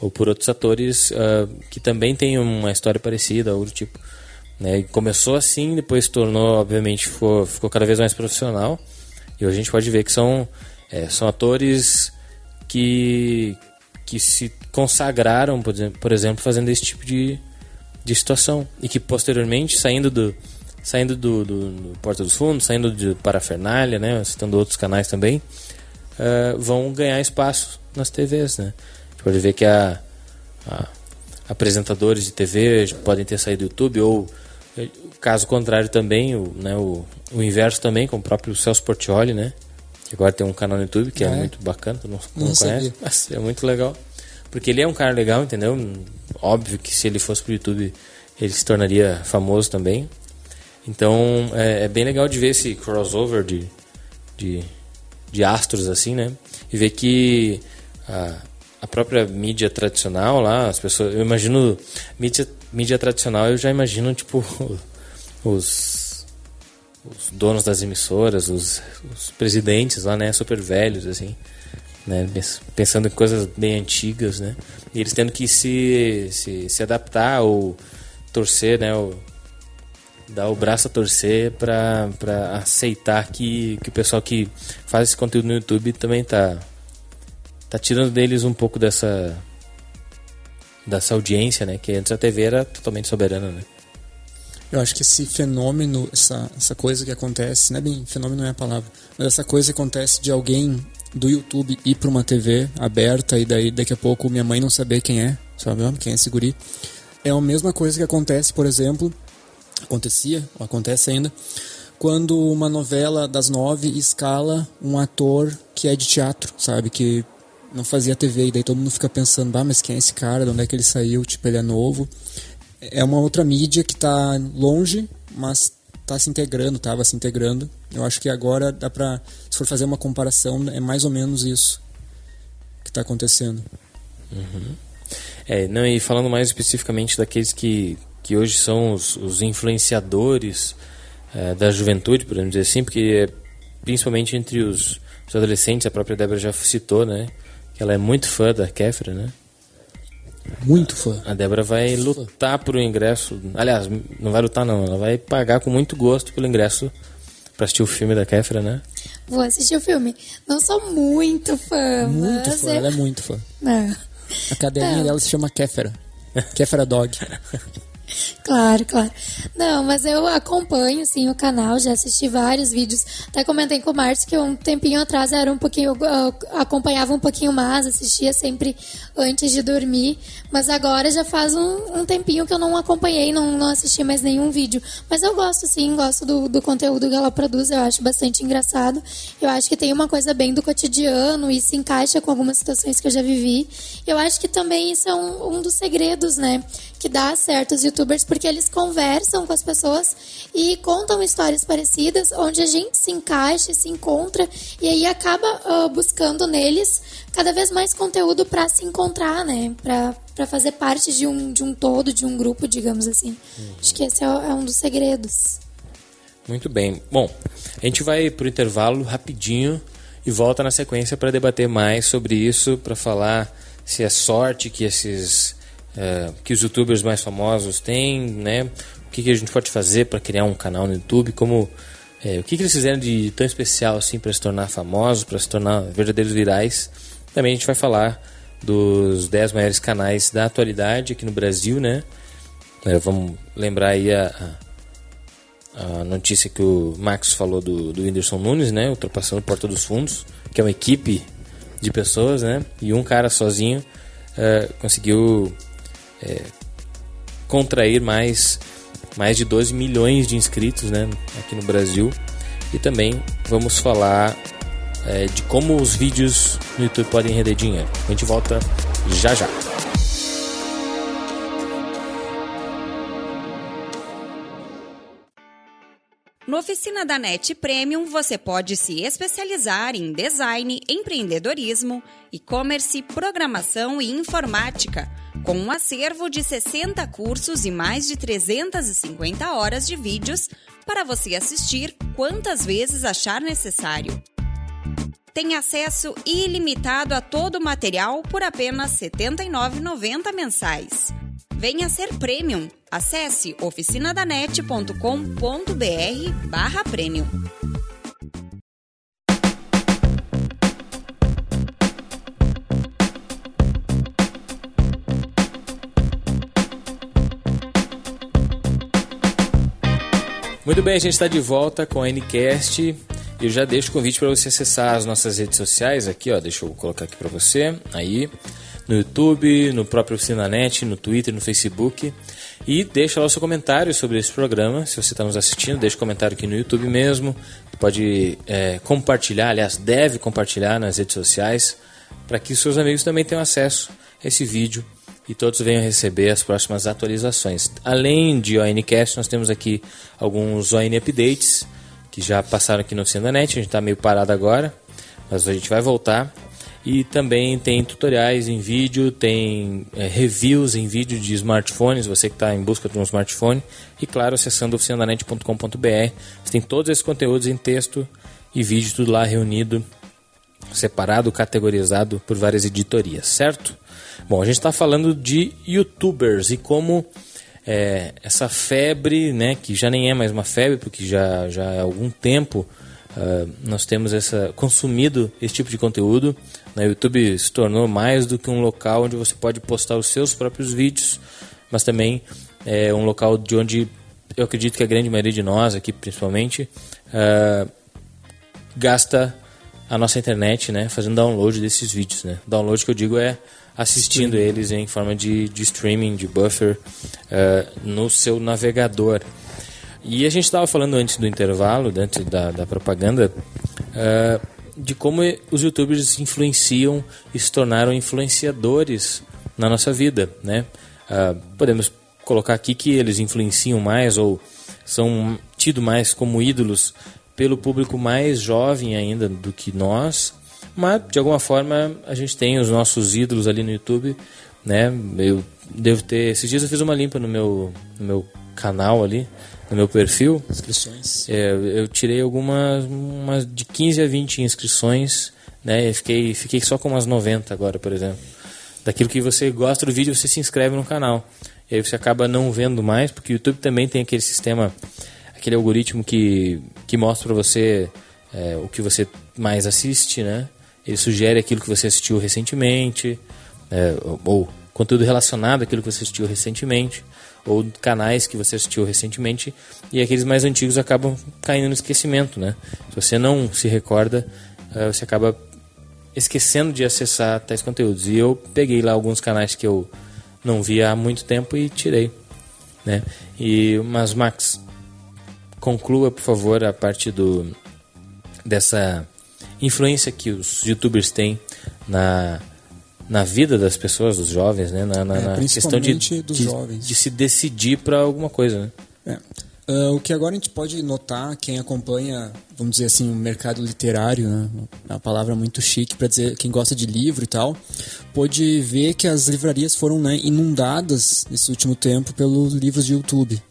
ou por outros atores uh, que também têm uma história parecida, algo do tipo. Né? Começou assim, depois se tornou, obviamente, ficou, ficou cada vez mais profissional. E hoje a gente pode ver que são, é, são atores que, que se consagraram, por exemplo, por exemplo, fazendo esse tipo de, de situação. E que posteriormente, saindo do, saindo do, do, do Porta dos Fundos, saindo de Parafernália, né, citando outros canais também, uh, vão ganhar espaço nas TVs. Né? A gente pode ver que a, a apresentadores de TV podem ter saído do YouTube ou caso contrário também o, né, o, o inverso também com o próprio Celso Portioli né que agora tem um canal no YouTube que é, é muito bacana, não, não, não conhece, mas é muito legal. Porque ele é um cara legal, entendeu? Óbvio que se ele fosse pro YouTube ele se tornaria famoso também. Então é, é, bem legal de ver esse crossover de, de, de astros assim, né? E ver que a, a própria mídia tradicional lá, as pessoas, eu imagino mídia, mídia tradicional, eu já imagino tipo os, os donos das emissoras, os, os presidentes lá, né, super velhos assim, né, pensando em coisas bem antigas, né? E eles tendo que se, se, se adaptar ou torcer, né, ou dar o braço a torcer para aceitar que, que o pessoal que faz esse conteúdo no YouTube também tá tá tirando deles um pouco dessa dessa audiência, né? Que antes a TV era totalmente soberana, né? Eu acho que esse fenômeno, essa, essa coisa que acontece, não é bem fenômeno é a palavra, mas essa coisa que acontece de alguém do YouTube ir para uma TV aberta e daí daqui a pouco minha mãe não saber quem é, sabe quem é esse guri. É a mesma coisa que acontece, por exemplo, acontecia, ou acontece ainda, quando uma novela das nove escala um ator que é de teatro, sabe? Que não fazia TV, e daí todo mundo fica pensando, ah, mas quem é esse cara? De onde é que ele saiu? Tipo, ele é novo. É uma outra mídia que está longe, mas está se integrando, estava se integrando. Eu acho que agora dá para, se for fazer uma comparação, é mais ou menos isso que está acontecendo. Uhum. É, não, e falando mais especificamente daqueles que, que hoje são os, os influenciadores é, da juventude, podemos dizer assim, porque principalmente entre os, os adolescentes, a própria Débora já citou, né? que ela é muito fã da Kéfera, né? Muito fã. A Débora vai lutar por um ingresso. Aliás, não vai lutar não, ela vai pagar com muito gosto pelo ingresso para assistir o filme da Kéfera, né? Vou assistir o filme. Não sou muito fã. Muito fã, ela é muito fã. Não. A cadelinha não. dela se chama Kéfera. Kéfera Dog. Claro, claro. Não, mas eu acompanho, sim, o canal, já assisti vários vídeos. Até comentei com o Márcio que um tempinho atrás era um pouquinho, acompanhava um pouquinho mais, assistia sempre antes de dormir. Mas agora já faz um, um tempinho que eu não acompanhei, não, não assisti mais nenhum vídeo. Mas eu gosto, sim, gosto do, do conteúdo que ela produz, eu acho bastante engraçado. Eu acho que tem uma coisa bem do cotidiano e se encaixa com algumas situações que eu já vivi. Eu acho que também isso é um, um dos segredos, né? Que dá certo os youtubers, porque eles conversam com as pessoas e contam histórias parecidas, onde a gente se encaixa, se encontra e aí acaba uh, buscando neles cada vez mais conteúdo para se encontrar, né? Para fazer parte de um, de um todo, de um grupo, digamos assim. Uhum. Acho que esse é, é um dos segredos. Muito bem. Bom, a gente vai para o intervalo rapidinho e volta na sequência para debater mais sobre isso, para falar se é sorte que esses uh, que os youtubers mais famosos têm, né? O que, que a gente pode fazer para criar um canal no YouTube, como é, o que, que eles fizeram de tão especial assim para se tornar famosos, para se tornar verdadeiros virais também a gente vai falar dos 10 maiores canais da atualidade aqui no Brasil, né? É, vamos lembrar aí a, a, notícia que o Max falou do, do Whindersson Nunes, né? Ultrapassando Porta dos Fundos, que é uma equipe de pessoas, né? E um cara sozinho uh, conseguiu é, contrair mais, mais de 12 milhões de inscritos, né? Aqui no Brasil. E também vamos falar é, de como os vídeos no YouTube podem render dinheiro. A gente volta já já. No Oficina da NET Premium, você pode se especializar em design, empreendedorismo, e-commerce, programação e informática, com um acervo de 60 cursos e mais de 350 horas de vídeos para você assistir quantas vezes achar necessário tem acesso ilimitado a todo o material por apenas R$ 79,90 mensais. Venha ser Premium. Acesse oficinadanet.com.br barra Premium. Muito bem, a gente está de volta com a Ncast eu já deixo o convite para você acessar as nossas redes sociais aqui, ó. Deixa eu colocar aqui para você. Aí, no YouTube, no próprio Oficinanet, no Twitter, no Facebook. E deixa lá o seu comentário sobre esse programa. Se você está nos assistindo, deixa o um comentário aqui no YouTube mesmo. Pode é, compartilhar, aliás, deve compartilhar nas redes sociais, para que seus amigos também tenham acesso a esse vídeo e todos venham receber as próximas atualizações. Além de ONCast, nós temos aqui alguns ON Updates que já passaram aqui no Oficina Net, a gente está meio parado agora, mas a gente vai voltar. E também tem tutoriais em vídeo, tem é, reviews em vídeo de smartphones, você que está em busca de um smartphone. E claro, acessando oficinanet.com.br, você tem todos esses conteúdos em texto e vídeo, tudo lá reunido, separado, categorizado por várias editorias, certo? Bom, a gente está falando de youtubers e como é, essa febre, né, que já nem é mais uma febre, porque já, já há algum tempo uh, nós temos essa consumido esse tipo de conteúdo. O YouTube se tornou mais do que um local onde você pode postar os seus próprios vídeos, mas também é um local de onde eu acredito que a grande maioria de nós aqui, principalmente, uh, gasta a nossa internet, né, fazendo download desses vídeos, né. Download que eu digo é assistindo eles em forma de, de streaming, de buffer uh, no seu navegador. E a gente estava falando antes do intervalo, antes da, da propaganda, uh, de como os youtubers influenciam e se tornaram influenciadores na nossa vida, né? Uh, podemos colocar aqui que eles influenciam mais ou são tidos mais como ídolos pelo público mais jovem ainda do que nós, mas de alguma forma a gente tem os nossos ídolos ali no YouTube, né? Eu devo ter esses dias eu fiz uma limpa no meu no meu canal ali, no meu perfil. Inscrições. É, eu tirei algumas umas de 15 a 20 inscrições, né? Eu fiquei fiquei só com umas 90 agora, por exemplo. Daquilo que você gosta do vídeo, você se inscreve no canal. E aí você acaba não vendo mais, porque o YouTube também tem aquele sistema, aquele algoritmo que, que mostra para você é, o que você mais assiste, né? Ele sugere aquilo que você assistiu recentemente, é, ou, ou conteúdo relacionado àquilo que você assistiu recentemente, ou canais que você assistiu recentemente, e aqueles mais antigos acabam caindo no esquecimento, né? Se você não se recorda, uh, você acaba esquecendo de acessar tais conteúdos. E eu peguei lá alguns canais que eu não via há muito tempo e tirei, né? E mas Max, conclua por favor a parte do dessa influência que os youtubers têm na, na vida das pessoas, dos jovens, né? na, na, é, na questão de, de, jovens. de se decidir para alguma coisa. Né? É. Uh, o que agora a gente pode notar, quem acompanha, vamos dizer assim, o mercado literário, né? uma palavra muito chique para dizer quem gosta de livro e tal, pode ver que as livrarias foram né, inundadas nesse último tempo pelos livros de YouTube,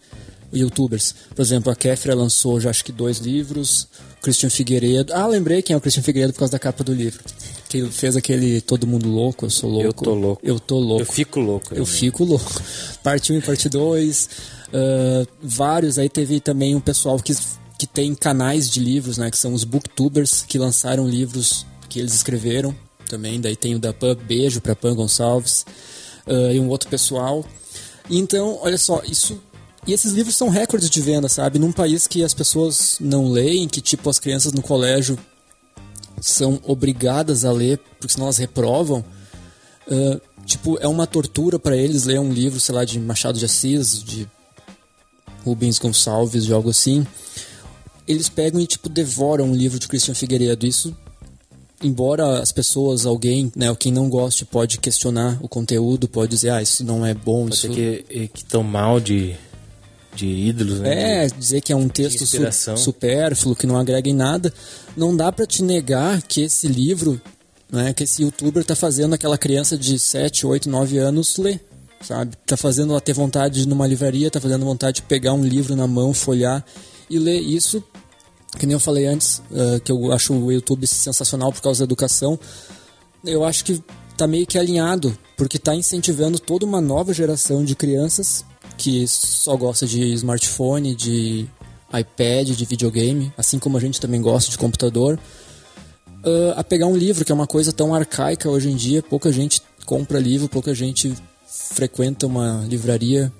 youtubers. Por exemplo, a Kéfera lançou já acho que dois livros, Christian Figueiredo. Ah, lembrei quem é o Christian Figueiredo por causa da capa do livro. Que ele fez aquele Todo Mundo Louco, eu sou louco. Eu tô louco. Eu tô louco. Eu fico louco. Eu, eu fico louco. Parte 1 e parte 2. Uh, vários. Aí teve também um pessoal que, que tem canais de livros, né? Que são os booktubers, que lançaram livros que eles escreveram. Também, daí tem o da Pan, beijo pra Pan Gonçalves. Uh, e um outro pessoal. Então, olha só, isso e esses livros são recordes de venda, sabe? Num país que as pessoas não leem, que tipo as crianças no colégio são obrigadas a ler, porque senão elas reprovam. Uh, tipo, é uma tortura para eles ler um livro, sei lá, de Machado de Assis, de Rubens Gonçalves, de algo assim. Eles pegam e tipo devoram um livro de Christian Figueiredo. Isso embora as pessoas, alguém, né, quem não goste pode questionar o conteúdo, pode dizer, ah, isso não é bom, pode isso... que, que tão mal de de ídolos, né? É, dizer que é um texto su supérfluo, que não agrega em nada. Não dá para te negar que esse livro, né, que esse youtuber tá fazendo aquela criança de 7, 8, 9 anos ler, sabe? Tá fazendo ela ter vontade de ir numa livraria, tá fazendo vontade de pegar um livro na mão, folhar e ler isso. Que nem eu falei antes, uh, que eu acho o YouTube sensacional por causa da educação. Eu acho que tá meio que alinhado, porque tá incentivando toda uma nova geração de crianças que só gosta de smartphone, de iPad, de videogame, assim como a gente também gosta de computador, uh, a pegar um livro, que é uma coisa tão arcaica hoje em dia, pouca gente compra livro, pouca gente frequenta uma livraria,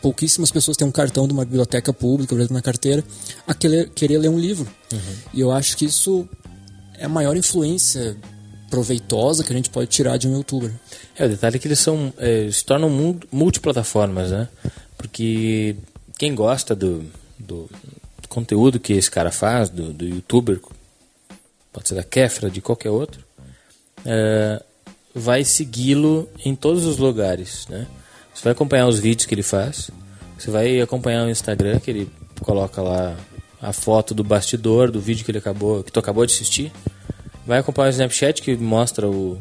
pouquíssimas pessoas têm um cartão de uma biblioteca pública, na carteira, a querer, querer ler um livro. Uhum. E eu acho que isso é a maior influência proveitosa que a gente pode tirar de um youtuber. É, o detalhe é que eles são, é, se tornam multiplataformas, né? Porque quem gosta do, do, conteúdo que esse cara faz, do, do youtuber, pode ser da Kefra, de qualquer outro, é, vai segui-lo em todos os lugares, né? Você vai acompanhar os vídeos que ele faz, você vai acompanhar o Instagram que ele coloca lá a foto do bastidor do vídeo que ele acabou, que tu acabou de assistir. Vai acompanhar o Snapchat que mostra o,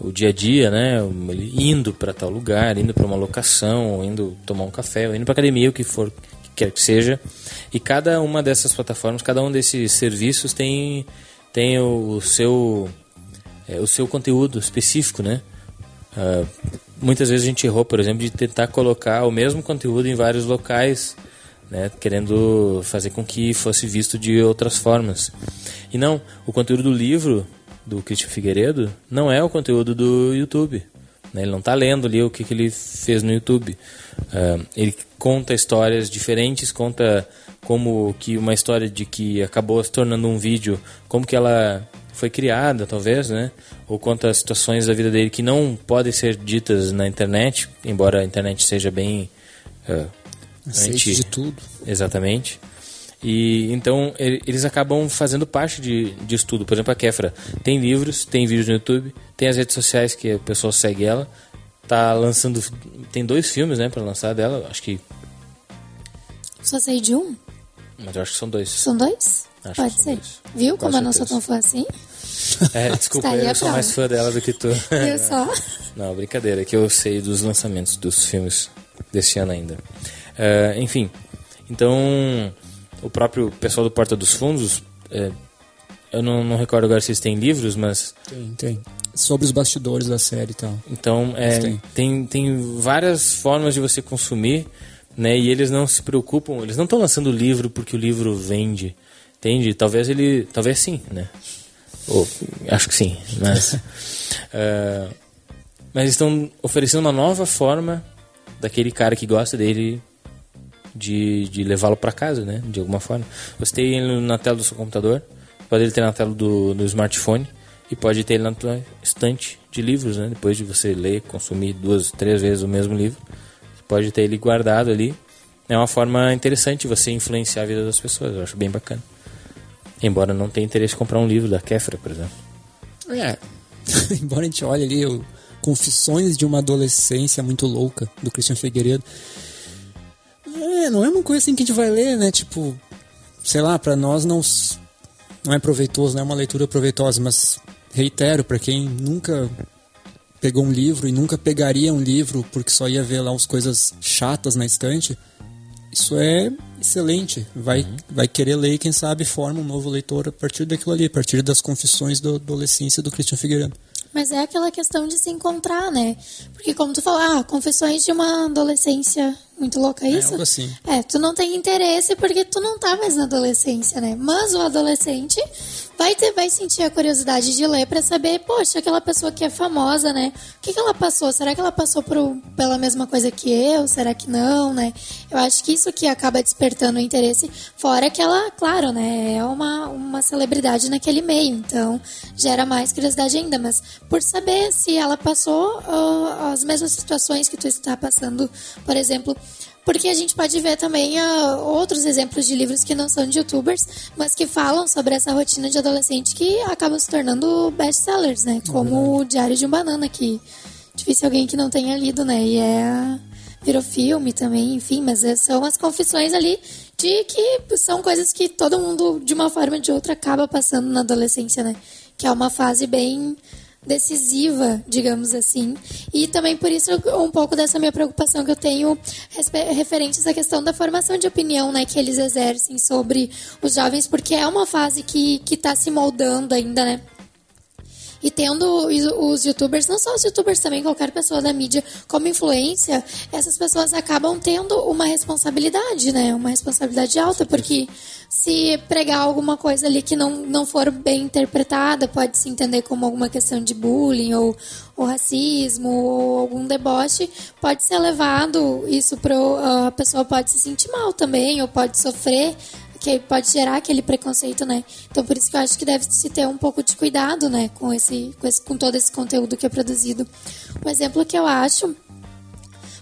o dia a dia, né? Ele indo para tal lugar, indo para uma locação, indo tomar um café, indo para academia, o que for que quer que seja. E cada uma dessas plataformas, cada um desses serviços tem tem o, o seu é, o seu conteúdo específico, né? Uh, muitas vezes a gente errou, por exemplo, de tentar colocar o mesmo conteúdo em vários locais, né? Querendo fazer com que fosse visto de outras formas. E não, o conteúdo do livro do Cristian Figueiredo não é o conteúdo do YouTube. Né? Ele não está lendo ali o que, que ele fez no YouTube. Uh, ele conta histórias diferentes, conta como que uma história de que acabou se tornando um vídeo, como que ela foi criada, talvez, né? Ou conta situações da vida dele que não podem ser ditas na internet, embora a internet seja bem uh, anti... de tudo. Exatamente. E então eles acabam fazendo parte de, de estudo. Por exemplo, a Kefra tem livros, tem vídeos no YouTube, tem as redes sociais que a pessoa segue ela. Tá lançando. Tem dois filmes, né, para lançar dela. Acho que. Só sei de um? Mas eu acho que são dois. São dois? Acho Pode ser. Dois. Viu como eu não sou tão fã assim? É, desculpa, eu sou mais fã dela do que tu. Eu só. Não, brincadeira, que eu sei dos lançamentos dos filmes desse ano ainda. Uh, enfim, então o próprio pessoal do Porta dos Fundos, é, eu não, não, recordo agora se eles têm livros, mas... Tem, tem. Sobre os bastidores da série e tal. Então, é, tem. tem, várias formas de você consumir, né? E eles não se preocupam, eles não estão lançando o livro porque o livro vende, entende? Talvez ele, talvez sim, né? Ou, acho que sim, mas... uh, mas estão oferecendo uma nova forma daquele cara que gosta dele de, de levá-lo para casa, né? De alguma forma. Você tem ele na tela do seu computador, pode ele ter na tela do, do smartphone e pode ter ele na tua estante de livros, né? Depois de você ler, consumir duas, três vezes o mesmo livro, você pode ter ele guardado ali. É uma forma interessante você influenciar a vida das pessoas, eu acho bem bacana. Embora não tenha interesse em comprar um livro da Kefra, por exemplo. É, embora a gente olhe ali o Confissões de uma Adolescência Muito Louca, do Christian Figueiredo, é, não é uma coisa assim que a gente vai ler, né? Tipo, sei lá, para nós não, não é proveitoso, não é uma leitura proveitosa, mas reitero, para quem nunca pegou um livro e nunca pegaria um livro porque só ia ver lá as coisas chatas na estante, isso é excelente. Vai, uhum. vai querer ler e quem sabe forma um novo leitor a partir daquilo ali, a partir das confissões da adolescência do Christian Figueiredo. Mas é aquela questão de se encontrar, né? Porque como tu falou, ah, confissões de uma adolescência muito louca, é isso? É, algo assim. é, tu não tem interesse porque tu não tá mais na adolescência, né? Mas o adolescente vai ter, vai sentir a curiosidade de ler para saber, poxa, aquela pessoa que é famosa, né? O que, que ela passou? Será que ela passou por, pela mesma coisa que eu? Será que não, né? Eu acho que isso que acaba despertando o interesse, fora que ela, claro, né, é uma, uma celebridade naquele meio, então gera mais curiosidade ainda, mas por saber se ela passou uh, as mesmas situações que tu está passando, por exemplo, porque a gente pode ver também uh, outros exemplos de livros que não são de youtubers, mas que falam sobre essa rotina de adolescente que acabam se tornando best-sellers, né? Como uhum. o Diário de um Banana, que difícil alguém que não tenha lido, né? E é virou filme também, enfim, mas é, são as confissões ali de que são coisas que todo mundo, de uma forma ou de outra, acaba passando na adolescência, né? Que é uma fase bem decisiva, digamos assim. E também por isso um pouco dessa minha preocupação que eu tenho referente a essa questão da formação de opinião, né, que eles exercem sobre os jovens, porque é uma fase que que está se moldando ainda, né? E tendo os youtubers, não só os youtubers também, qualquer pessoa da mídia como influência, essas pessoas acabam tendo uma responsabilidade, né? Uma responsabilidade alta, porque se pregar alguma coisa ali que não, não for bem interpretada, pode se entender como alguma questão de bullying ou, ou racismo ou algum deboche, pode ser levado isso para a pessoa pode se sentir mal também ou pode sofrer que pode gerar aquele preconceito, né? Então por isso que eu acho que deve se ter um pouco de cuidado, né, com esse com, esse, com todo esse conteúdo que é produzido. Um exemplo que eu acho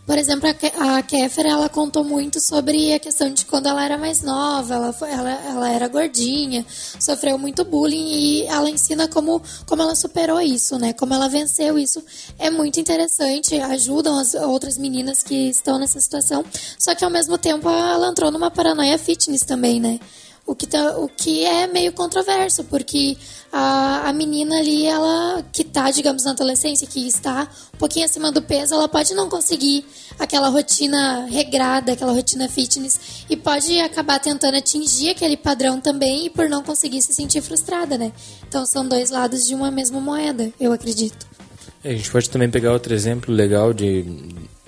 Por exemplo, a Kéfera, ela contou muito sobre a questão de quando ela era mais nova, ela, foi- ela, ela era gordinha, sofreu muito bullying e ela ensina como, como ela superou isso, né? Como ela venceu isso. É muito interessante, ajudam as outras meninas que estão nessa situação. Só que ao mesmo tempo ela entrou numa paranoia fitness também, né? O que, tá, o que é meio controverso, porque a, a menina ali, ela que tá, digamos, na adolescência, que está um pouquinho acima do peso, ela pode não conseguir aquela rotina regrada, aquela rotina fitness, e pode acabar tentando atingir aquele padrão também, e por não conseguir se sentir frustrada, né? Então são dois lados de uma mesma moeda, eu acredito. É, A gente pode também pegar outro exemplo legal de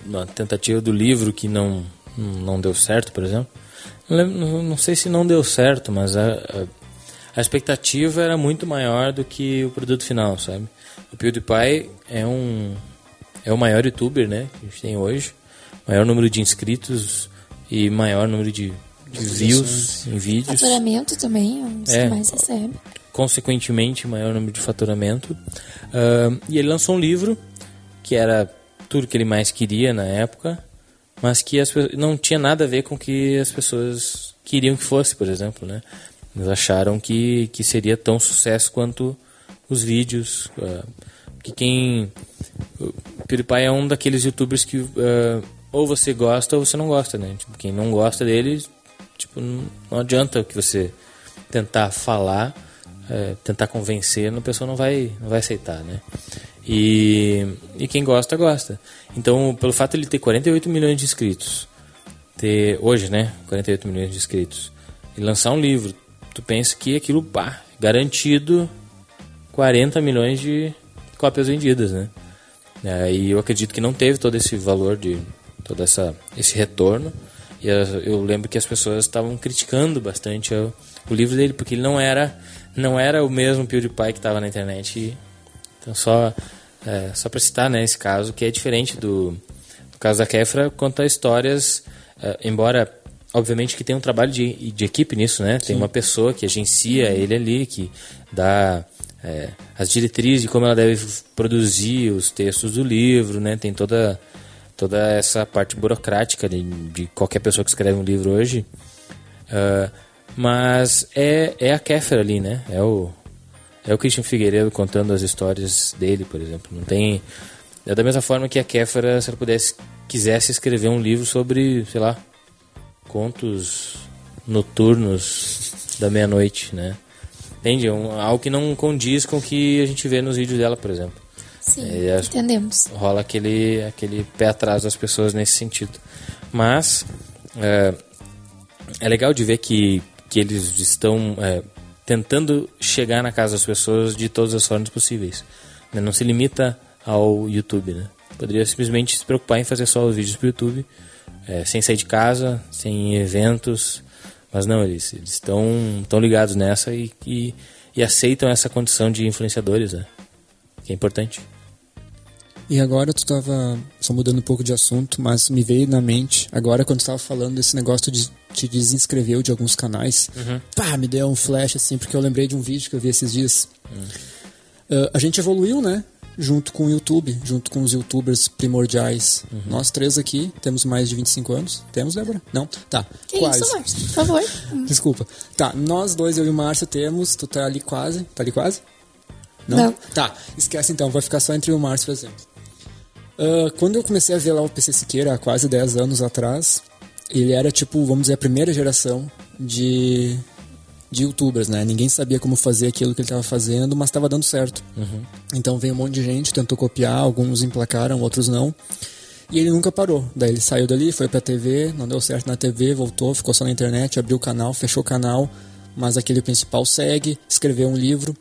uma tentativa do livro que não, não deu certo, por exemplo. Não, lembro- não- sei se não deu certo, mas a, a, a expectativa era muito maior do que o produto final, sabe? O PewDiePie é um é o maior youtuber, né, que a gente tem hoje, maior número de inscritos e maior número de, de views em vídeos Faturamento também, é um dos É. que mais recebe. consequentemente maior número de faturamento. Ah, e ele lançou um livro que era tudo que ele mais queria na época, mas que as, não tinha nada a ver com o que as pessoas queriam que fosse, por exemplo, né? Eles acharam que, que seria tão sucesso quanto os vídeos. ah, que quem... O PewDiePie é um daqueles youtubers que ah, ou você gosta ou você não gosta, né? Tipo, quem não gosta dele, tipo, não, adianta que você tentar falar, é, tentar convencer, a pessoa não vai, não vai aceitar, né? E, e quem gosta, gosta. Então, pelo fato de ele ter 48 milhões de inscritos, ter hoje, né, 48 milhões de inscritos, e lançar um livro, tu pensa que aquilo, pá, garantido 40 milhões de cópias vendidas, né? É, e eu acredito que não teve todo esse valor de todo essa esse retorno. E as- eu lembro que as pessoas estavam criticando bastante o, o livro dele porque ele não era não era o mesmo PewDiePie que estava na internet. Então só é, só para citar, né, esse caso que é diferente do, do caso da Kefra quanto a histórias, é, embora obviamente que tem um trabalho de, de equipe nisso, né? Tem uma pessoa que agencia ele ali, que dá é, as diretrizes de como ela deve produzir os textos do livro, né? Tem toda toda essa parte burocrática de, de qualquer pessoa que escreve um livro hoje. Ah, mas é, é a Kéfera ali, né? É o, é o Christian Figueiredo contando as histórias dele, por exemplo. Não tem... É da mesma forma que a Kéfera, se ela pudesse, quisesse escrever um livro sobre, sei lá, contos noturnos da meia-noite, né? Entende? É um, algo que não condiz com o que a gente vê nos vídeos dela, por exemplo. Sim, É, entendemos. rola aquele, aquele pé atrás das pessoas nesse sentido. Mas é, é legal de ver que, que eles estão é, tentando chegar na casa das pessoas de todas as formas possíveis. né? Não se limita ao YouTube. Né? Poderia simplesmente se preocupar em fazer só os vídeos para o YouTube, é, sem sair de casa, sem eventos. Mas não, eles estão estão ligados nessa e, e, e aceitam essa condição de influenciadores, né? que é importante. E agora tu tava só mudando um pouco de assunto, mas me veio na mente agora quando tu tava falando desse negócio de te desinscreveu de alguns canais. Pá, me deu um flash assim, porque eu lembrei de um vídeo que eu vi esses dias. Ah, a gente evoluiu, né? Junto com o YouTube, junto com os youtubers primordiais. Nós três aqui temos mais de 25 anos. Temos, Débora? Não? Tá. Que quase. isso, Márcio? Por favor. Desculpa. Tá, nós dois, eu e o Márcio, temos. Tu tá ali quase. Tá ali quase? Não. Tá, esquece então, vai ficar só entre o Márcio, por exemplo. Ah, quando eu comecei a ver lá o PC Siqueira, há quase 10 anos atrás, ele era tipo, vamos dizer, a primeira geração de, de youtubers, né? Ninguém sabia como fazer aquilo que ele estava fazendo, mas estava dando certo. Então veio um monte de gente, tentou copiar, alguns emplacaram, outros não. E ele nunca parou. Daí ele saiu dali, foi pra TV, não deu certo na TV, voltou, ficou só na internet, abriu o canal, fechou o canal, mas aquele principal segue, escreveu um livro.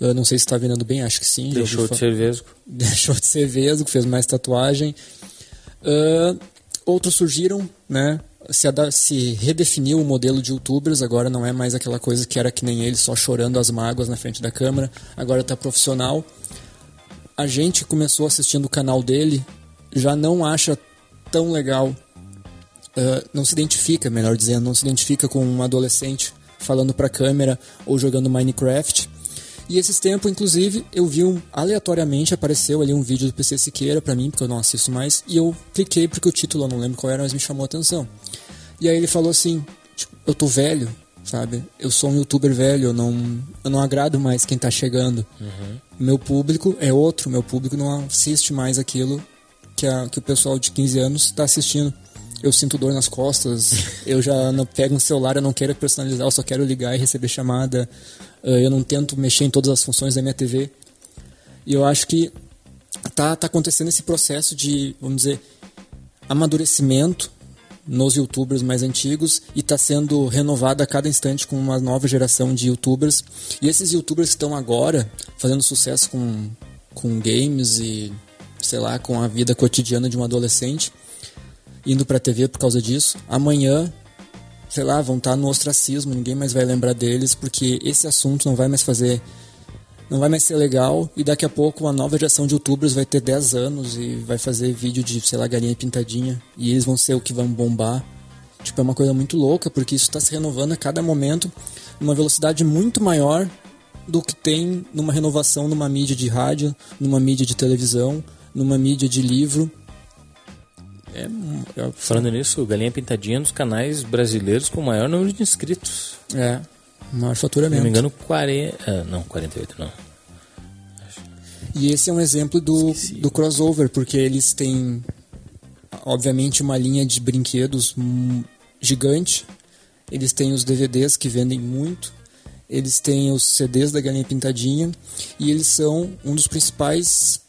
Eu não sei se está vendendo bem, acho que sim. Deixou de ser vesgo. deixou de ser vesgo, fez mais tatuagem. Ah, outros surgiram, né? Se, se redefiniu o modelo de youtubers, agora não é mais aquela coisa que era que nem ele, só chorando as mágoas na frente da câmera, agora está profissional. A gente começou assistindo o canal dele, já não acha tão legal, ah, não se identifica, melhor dizendo, não se identifica com um adolescente falando para a câmera ou jogando Minecraft. E esses tempos, inclusive, eu vi um, aleatoriamente, apareceu ali um vídeo do PC Siqueira pra mim, porque eu não assisto mais, e eu cliquei porque o título eu não lembro qual era, mas me chamou a atenção. E aí ele falou assim, tipo, eu tô velho, sabe? Eu sou um youtuber velho, eu não, eu não agrado mais quem tá chegando. Uhum. Meu público é outro, meu público não assiste mais aquilo que, a, que o pessoal de 15 anos está assistindo. Eu sinto dor nas costas, eu já não pego um celular, eu não quero personalizar, eu só quero ligar e receber chamada. Uh, eu não tento mexer em todas as funções da minha TV. E eu acho que tá, tá acontecendo esse processo de, vamos dizer, amadurecimento nos youtubers mais antigos e está sendo renovada a cada instante com uma nova geração de youtubers. E esses youtubers que estão agora fazendo sucesso com, com games e, sei lá, com a vida cotidiana de um adolescente, indo para a TV por causa disso, amanhã, sei lá, vão estar no ostracismo, ninguém mais vai lembrar deles porque esse assunto não vai mais fazer não vai mais ser legal e daqui a pouco uma nova geração de youtubers vai ter 10 anos e vai fazer vídeo de, sei lá, galinha pintadinha e eles vão ser o que vão bombar. Tipo, é uma coisa muito louca porque isso está se renovando a cada momento numa velocidade muito maior do que tem numa renovação numa mídia de rádio, numa mídia de televisão, numa mídia de livro. É, é... Falando nisso, Galinha Pintadinha é um dos canais brasileiros com o maior número de inscritos. É, maior faturamento. Se não me engano, 40. Ah, não, 48 não. E esse é um exemplo do, do crossover, porque eles têm, obviamente, uma linha de brinquedos gigante. Eles têm os DVDs que vendem muito. Eles têm os CDs da Galinha Pintadinha. E eles são um dos principais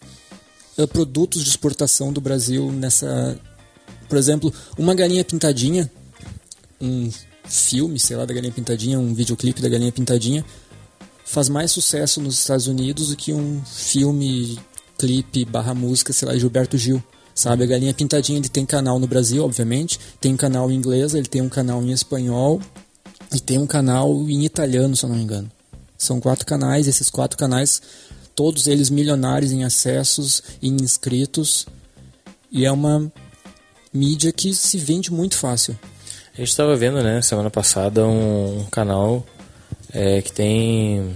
uh, produtos de exportação do Brasil nessa. Por exemplo, uma galinha pintadinha, um filme, sei lá, da Galinha Pintadinha, um videoclipe da Galinha Pintadinha, faz mais sucesso nos Estados Unidos do que um filme, clipe, barra música, sei lá, de Gilberto Gil. Sabe, a Galinha Pintadinha ele tem canal no Brasil, obviamente, tem um canal em inglês, ele tem um canal em espanhol e tem um canal em italiano, se eu não me engano. São quatro canais, esses quatro canais, todos eles milionários em acessos, em inscritos, e é uma mídia que se vende muito fácil. A gente estava vendo, né, semana passada, um, um canal é, que tem.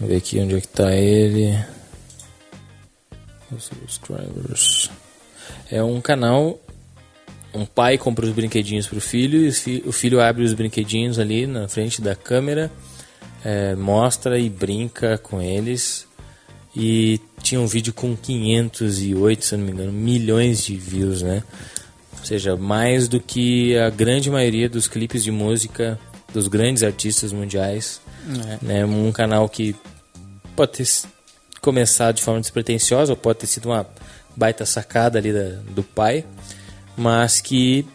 Vamos ver aqui onde é que tá ele. Subscribers. É um canal. Um pai compra os brinquedinhos para o filho e o filho abre os brinquedinhos ali na frente da câmera, é, mostra e brinca com eles. E tinha um vídeo com 508, se não me engano, milhões de views, né? Ou seja, mais do que a grande maioria dos clipes de música dos grandes artistas mundiais. É. Né? Um canal que pode ter começado de forma despretensiosa, ou pode ter sido uma baita sacada ali da, do pai, mas que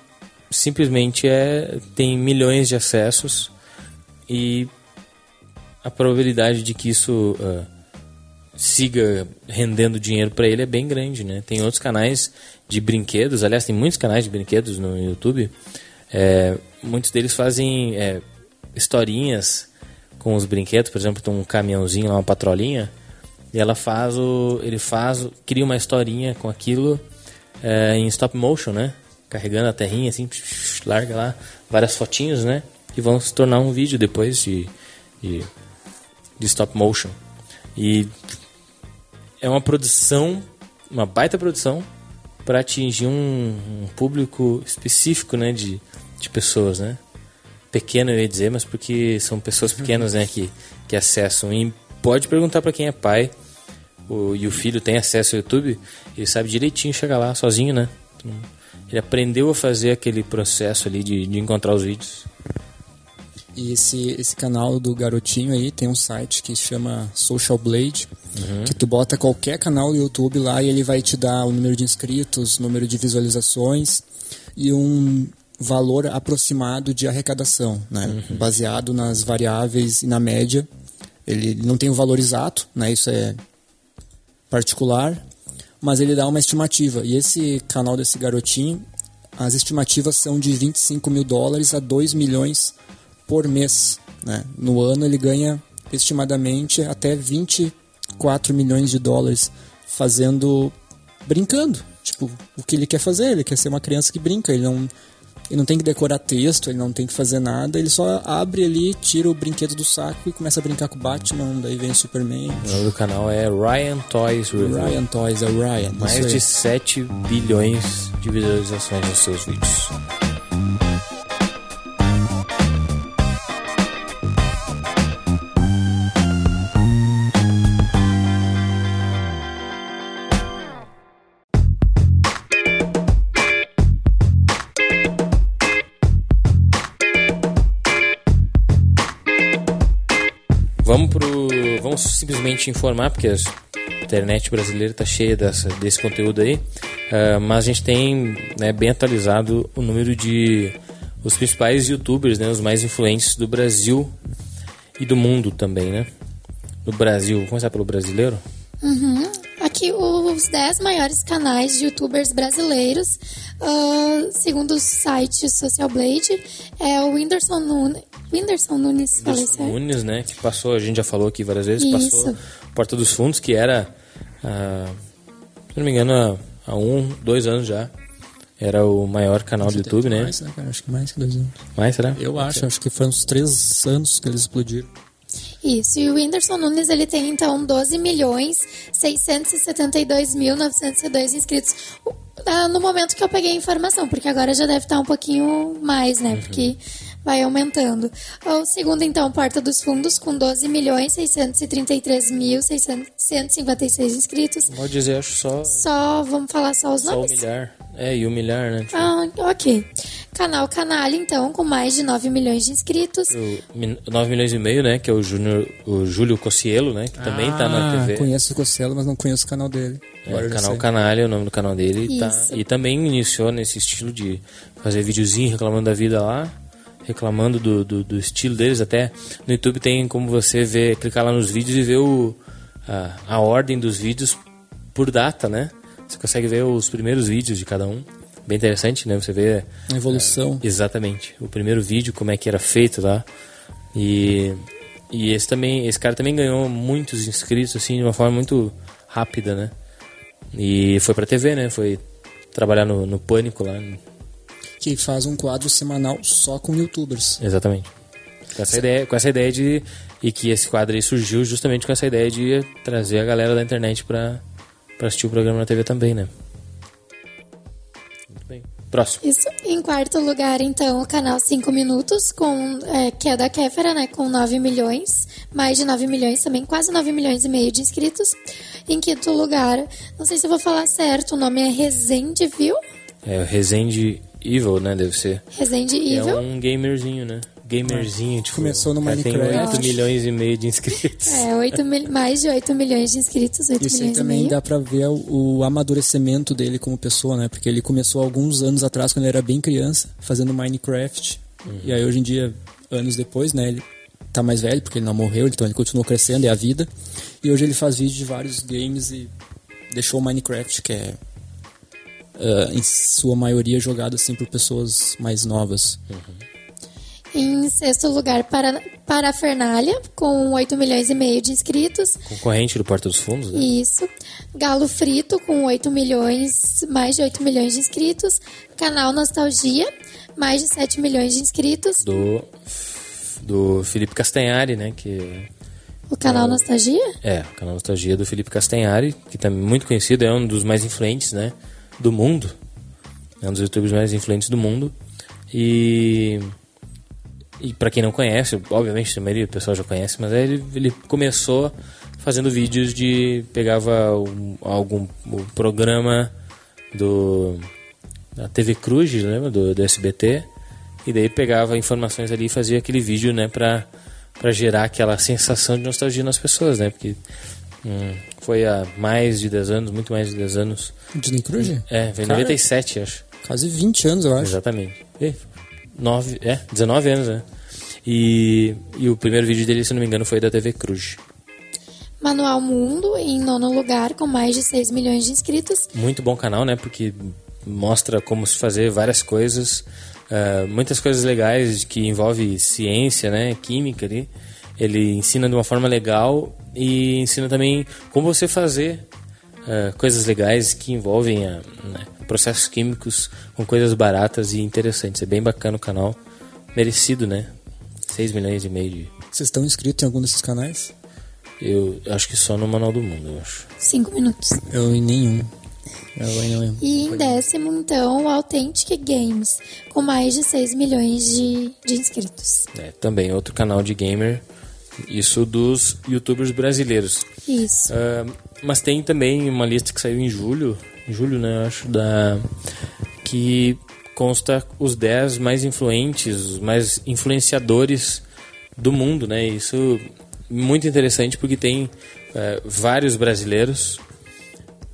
simplesmente é, tem milhões de acessos e a probabilidade de que isso uh, siga rendendo dinheiro para ele é bem grande, né? Tem outros canais de brinquedos, aliás, tem muitos canais de brinquedos no YouTube. É, muitos deles fazem é, historinhas com os brinquedos, por exemplo, tem um caminhãozinho lá, uma patrolinha, e ela faz o, ele faz, cria uma historinha com aquilo é, em stop motion, né? Carregando a terrinha assim, larga lá várias fotinhos, né? Que vão se tornar um vídeo depois de, de, de stop motion. E é uma produção, uma baita produção para atingir um, um, público específico, né, de, de pessoas, né? Pequeno eu ia dizer, mas porque são pessoas pequenas, né, que, que acessam. E pode perguntar para quem é pai o, e o filho tem acesso ao YouTube, ele sabe direitinho chegar lá sozinho, né? Ele aprendeu a fazer aquele processo ali de, de encontrar os vídeos. E esse, esse canal do garotinho aí tem um site que chama Social Blade, uhum. que tu bota qualquer canal do YouTube lá e ele vai te dar o número de inscritos, número de visualizações e um valor aproximado de arrecadação, né? Uhum. baseado nas variáveis e na média. Ele não tem o um valor exato, né? isso é particular, mas ele dá uma estimativa. E esse canal desse garotinho, as estimativas são de 25 mil dólares a 2 milhões por mês. Né? No ano ele ganha estimadamente até 24 milhões de dólares fazendo brincando. Tipo, o que ele quer fazer? Ele quer ser uma criança que brinca, ele não Ele não tem que decorar texto, ele não tem que fazer nada, ele só abre ali, tira o brinquedo do saco e começa a brincar com o Batman, daí vem o Superman. O nome do canal é Ryan Toys Review. Ryan Toys, é Ryan. Mais de 7 bilhões de visualizações nos seus vídeos. Vamos pro. Vamos simplesmente informar, porque a internet brasileira está cheia dessa, desse conteúdo aí. Ah, mas a gente tem né, bem atualizado o número de os principais youtubers, né, os mais influentes do Brasil e do mundo também, né? No Brasil, vamos começar pelo brasileiro? Uhum. Aqui, os 10 maiores canais de youtubers brasileiros, ah, segundo o site Social Blade, é o Whindersson Nunes. Whindersson Nunes, falei Dos certo? Nunes, né? Que passou, a gente já falou aqui várias vezes, Isso. passou Porta dos Fundos, que era, ah, se não me engano, há, há um, dois anos já. Era o maior canal do YouTube, né? Mais, né, cara? Acho que mais que dois anos. Mais, será? Eu acho, acho que foi uns três anos que eles explodiram. Isso, e o Whindersson Nunes ele tem então 12 milhões 672 mil 902 inscritos ah, no momento que eu peguei a informação, porque agora já deve estar um pouquinho mais, né? Porque vai aumentando. O segundo, então, Porta dos Fundos, com 12 milhões 633 mil 656 inscritos. Pode dizer, acho só, Só, vamos falar só os só nomes? humilhar. É, e humilhar, né? Tipo, Ah, ok. Canal Canalha, então, com mais de 9 milhões de inscritos. o min- 9 milhões e meio, né? Que é o, Júnior, o Júlio Cossielo, né? Que também tá na Ah, TV. Conheço o Costello, mas não conheço o canal dele. É, Agora canal. Canalha, é o nome do canal dele. e Tá, e também iniciou nesse estilo de fazer videozinho reclamando da vida lá, reclamando do, do, do estilo deles. Até no YouTube tem como você ver, clicar lá nos vídeos e ver o, a, a ordem dos vídeos por data, né? Você consegue ver os primeiros vídeos de cada um. Bem interessante, né? Você vê A evolução. Exatamente. O primeiro vídeo, como é que era feito lá. E, e esse também, esse cara também ganhou muitos inscritos assim de uma forma muito rápida, né? E foi pra TV, né? Foi trabalhar no, no Pânico lá. Que faz um quadro semanal só com youtubers. Exatamente. Com essa ideia, com essa ideia de e que esse quadro aí surgiu justamente com essa ideia de trazer a galera da internet pra, pra assistir o programa na TV também, né? Muito bem. Próximo. Isso. Em quarto lugar, então, o canal 5 Minutos, com, é, que é da Kéfera, né? Com 9 milhões. Mais de 9 milhões também, quase 9 milhões e meio de inscritos. Em quinto lugar, não sei se eu vou falar certo, o nome é Resende, viu? É o Resende Evil, né? Deve ser. Resende É Evil. um gamerzinho, né? Gamerzinho, tipo. Começou no cara Tem Minecraft. 8 milhões e meio de inscritos. É, 8 mil, mais de 8 milhões de inscritos, 8 Isso aí milhões e também meio. dá pra ver o, o amadurecimento dele como pessoa, né? Porque ele começou alguns anos atrás, quando ele era bem criança, fazendo Minecraft. E aí hoje em dia, anos depois, né? Ele tá mais velho, porque ele não morreu, então ele continuou crescendo, é a vida. E hoje ele faz vídeos de vários games e deixou o Minecraft, que é ah, em sua maioria jogado assim por pessoas mais novas. Em sexto lugar, para, Parafernália, com 8 milhões e meio de inscritos. Concorrente do Porta dos Fundos, né? Isso. Galo Frito, com 8 milhões, mais de 8 milhões de inscritos. Canal Nostalgia, mais de 7 milhões de inscritos. Do. Do Felipe Castanhari, né? Que O canal Nostalgia? é o canal Nostalgia do Felipe Castanhari, que também é muito conhecido, é um dos mais influentes, né? Do mundo. É um dos youtubers mais influentes do mundo. E. E pra quem não conhece, obviamente a maioria do pessoal já conhece, mas ele, ele começou fazendo vídeos de. pegava um, algum um programa do. da TV Cruz, lembra? Do, do SBT. E daí pegava informações ali e fazia aquele vídeo, né, pra, pra gerar aquela sensação de nostalgia nas pessoas, né? Porque hum, foi há mais de 10 anos, muito mais de 10 anos. Disney Cruz? É, foi em Cara, 97, acho. Quase 20 anos, eu acho. Exatamente. E, nove, é, 19 anos, né? E, e o primeiro vídeo dele, se não me engano, foi da TV Cruz. Manual Mundo, em nono lugar, com mais de 6 milhões de inscritos. Muito bom canal, né? Porque mostra como se fazer várias coisas, ah, muitas coisas legais que envolve ciência, né? Química ali. Ele ensina de uma forma legal e ensina também como você fazer ah, coisas legais que envolvem a, né, processos químicos com coisas baratas e interessantes. É bem bacana o canal. Merecido, né? 6 milhões e meio de. Vocês estão inscritos em algum desses canais? Eu acho que só no Manual do Mundo, eu acho. Cinco minutos. Eu em nenhum. Eu em nenhum. E em décimo, então, o Authentic Games, com mais de 6 milhões de, de inscritos. É, também outro canal de gamer. Isso dos youtubers brasileiros. Isso. Ah, mas tem também uma lista que saiu em julho, em julho, né, eu acho, da que consta os 10 mais influentes, os mais influenciadores do mundo, né? Isso muito interessante porque tem eh, vários brasileiros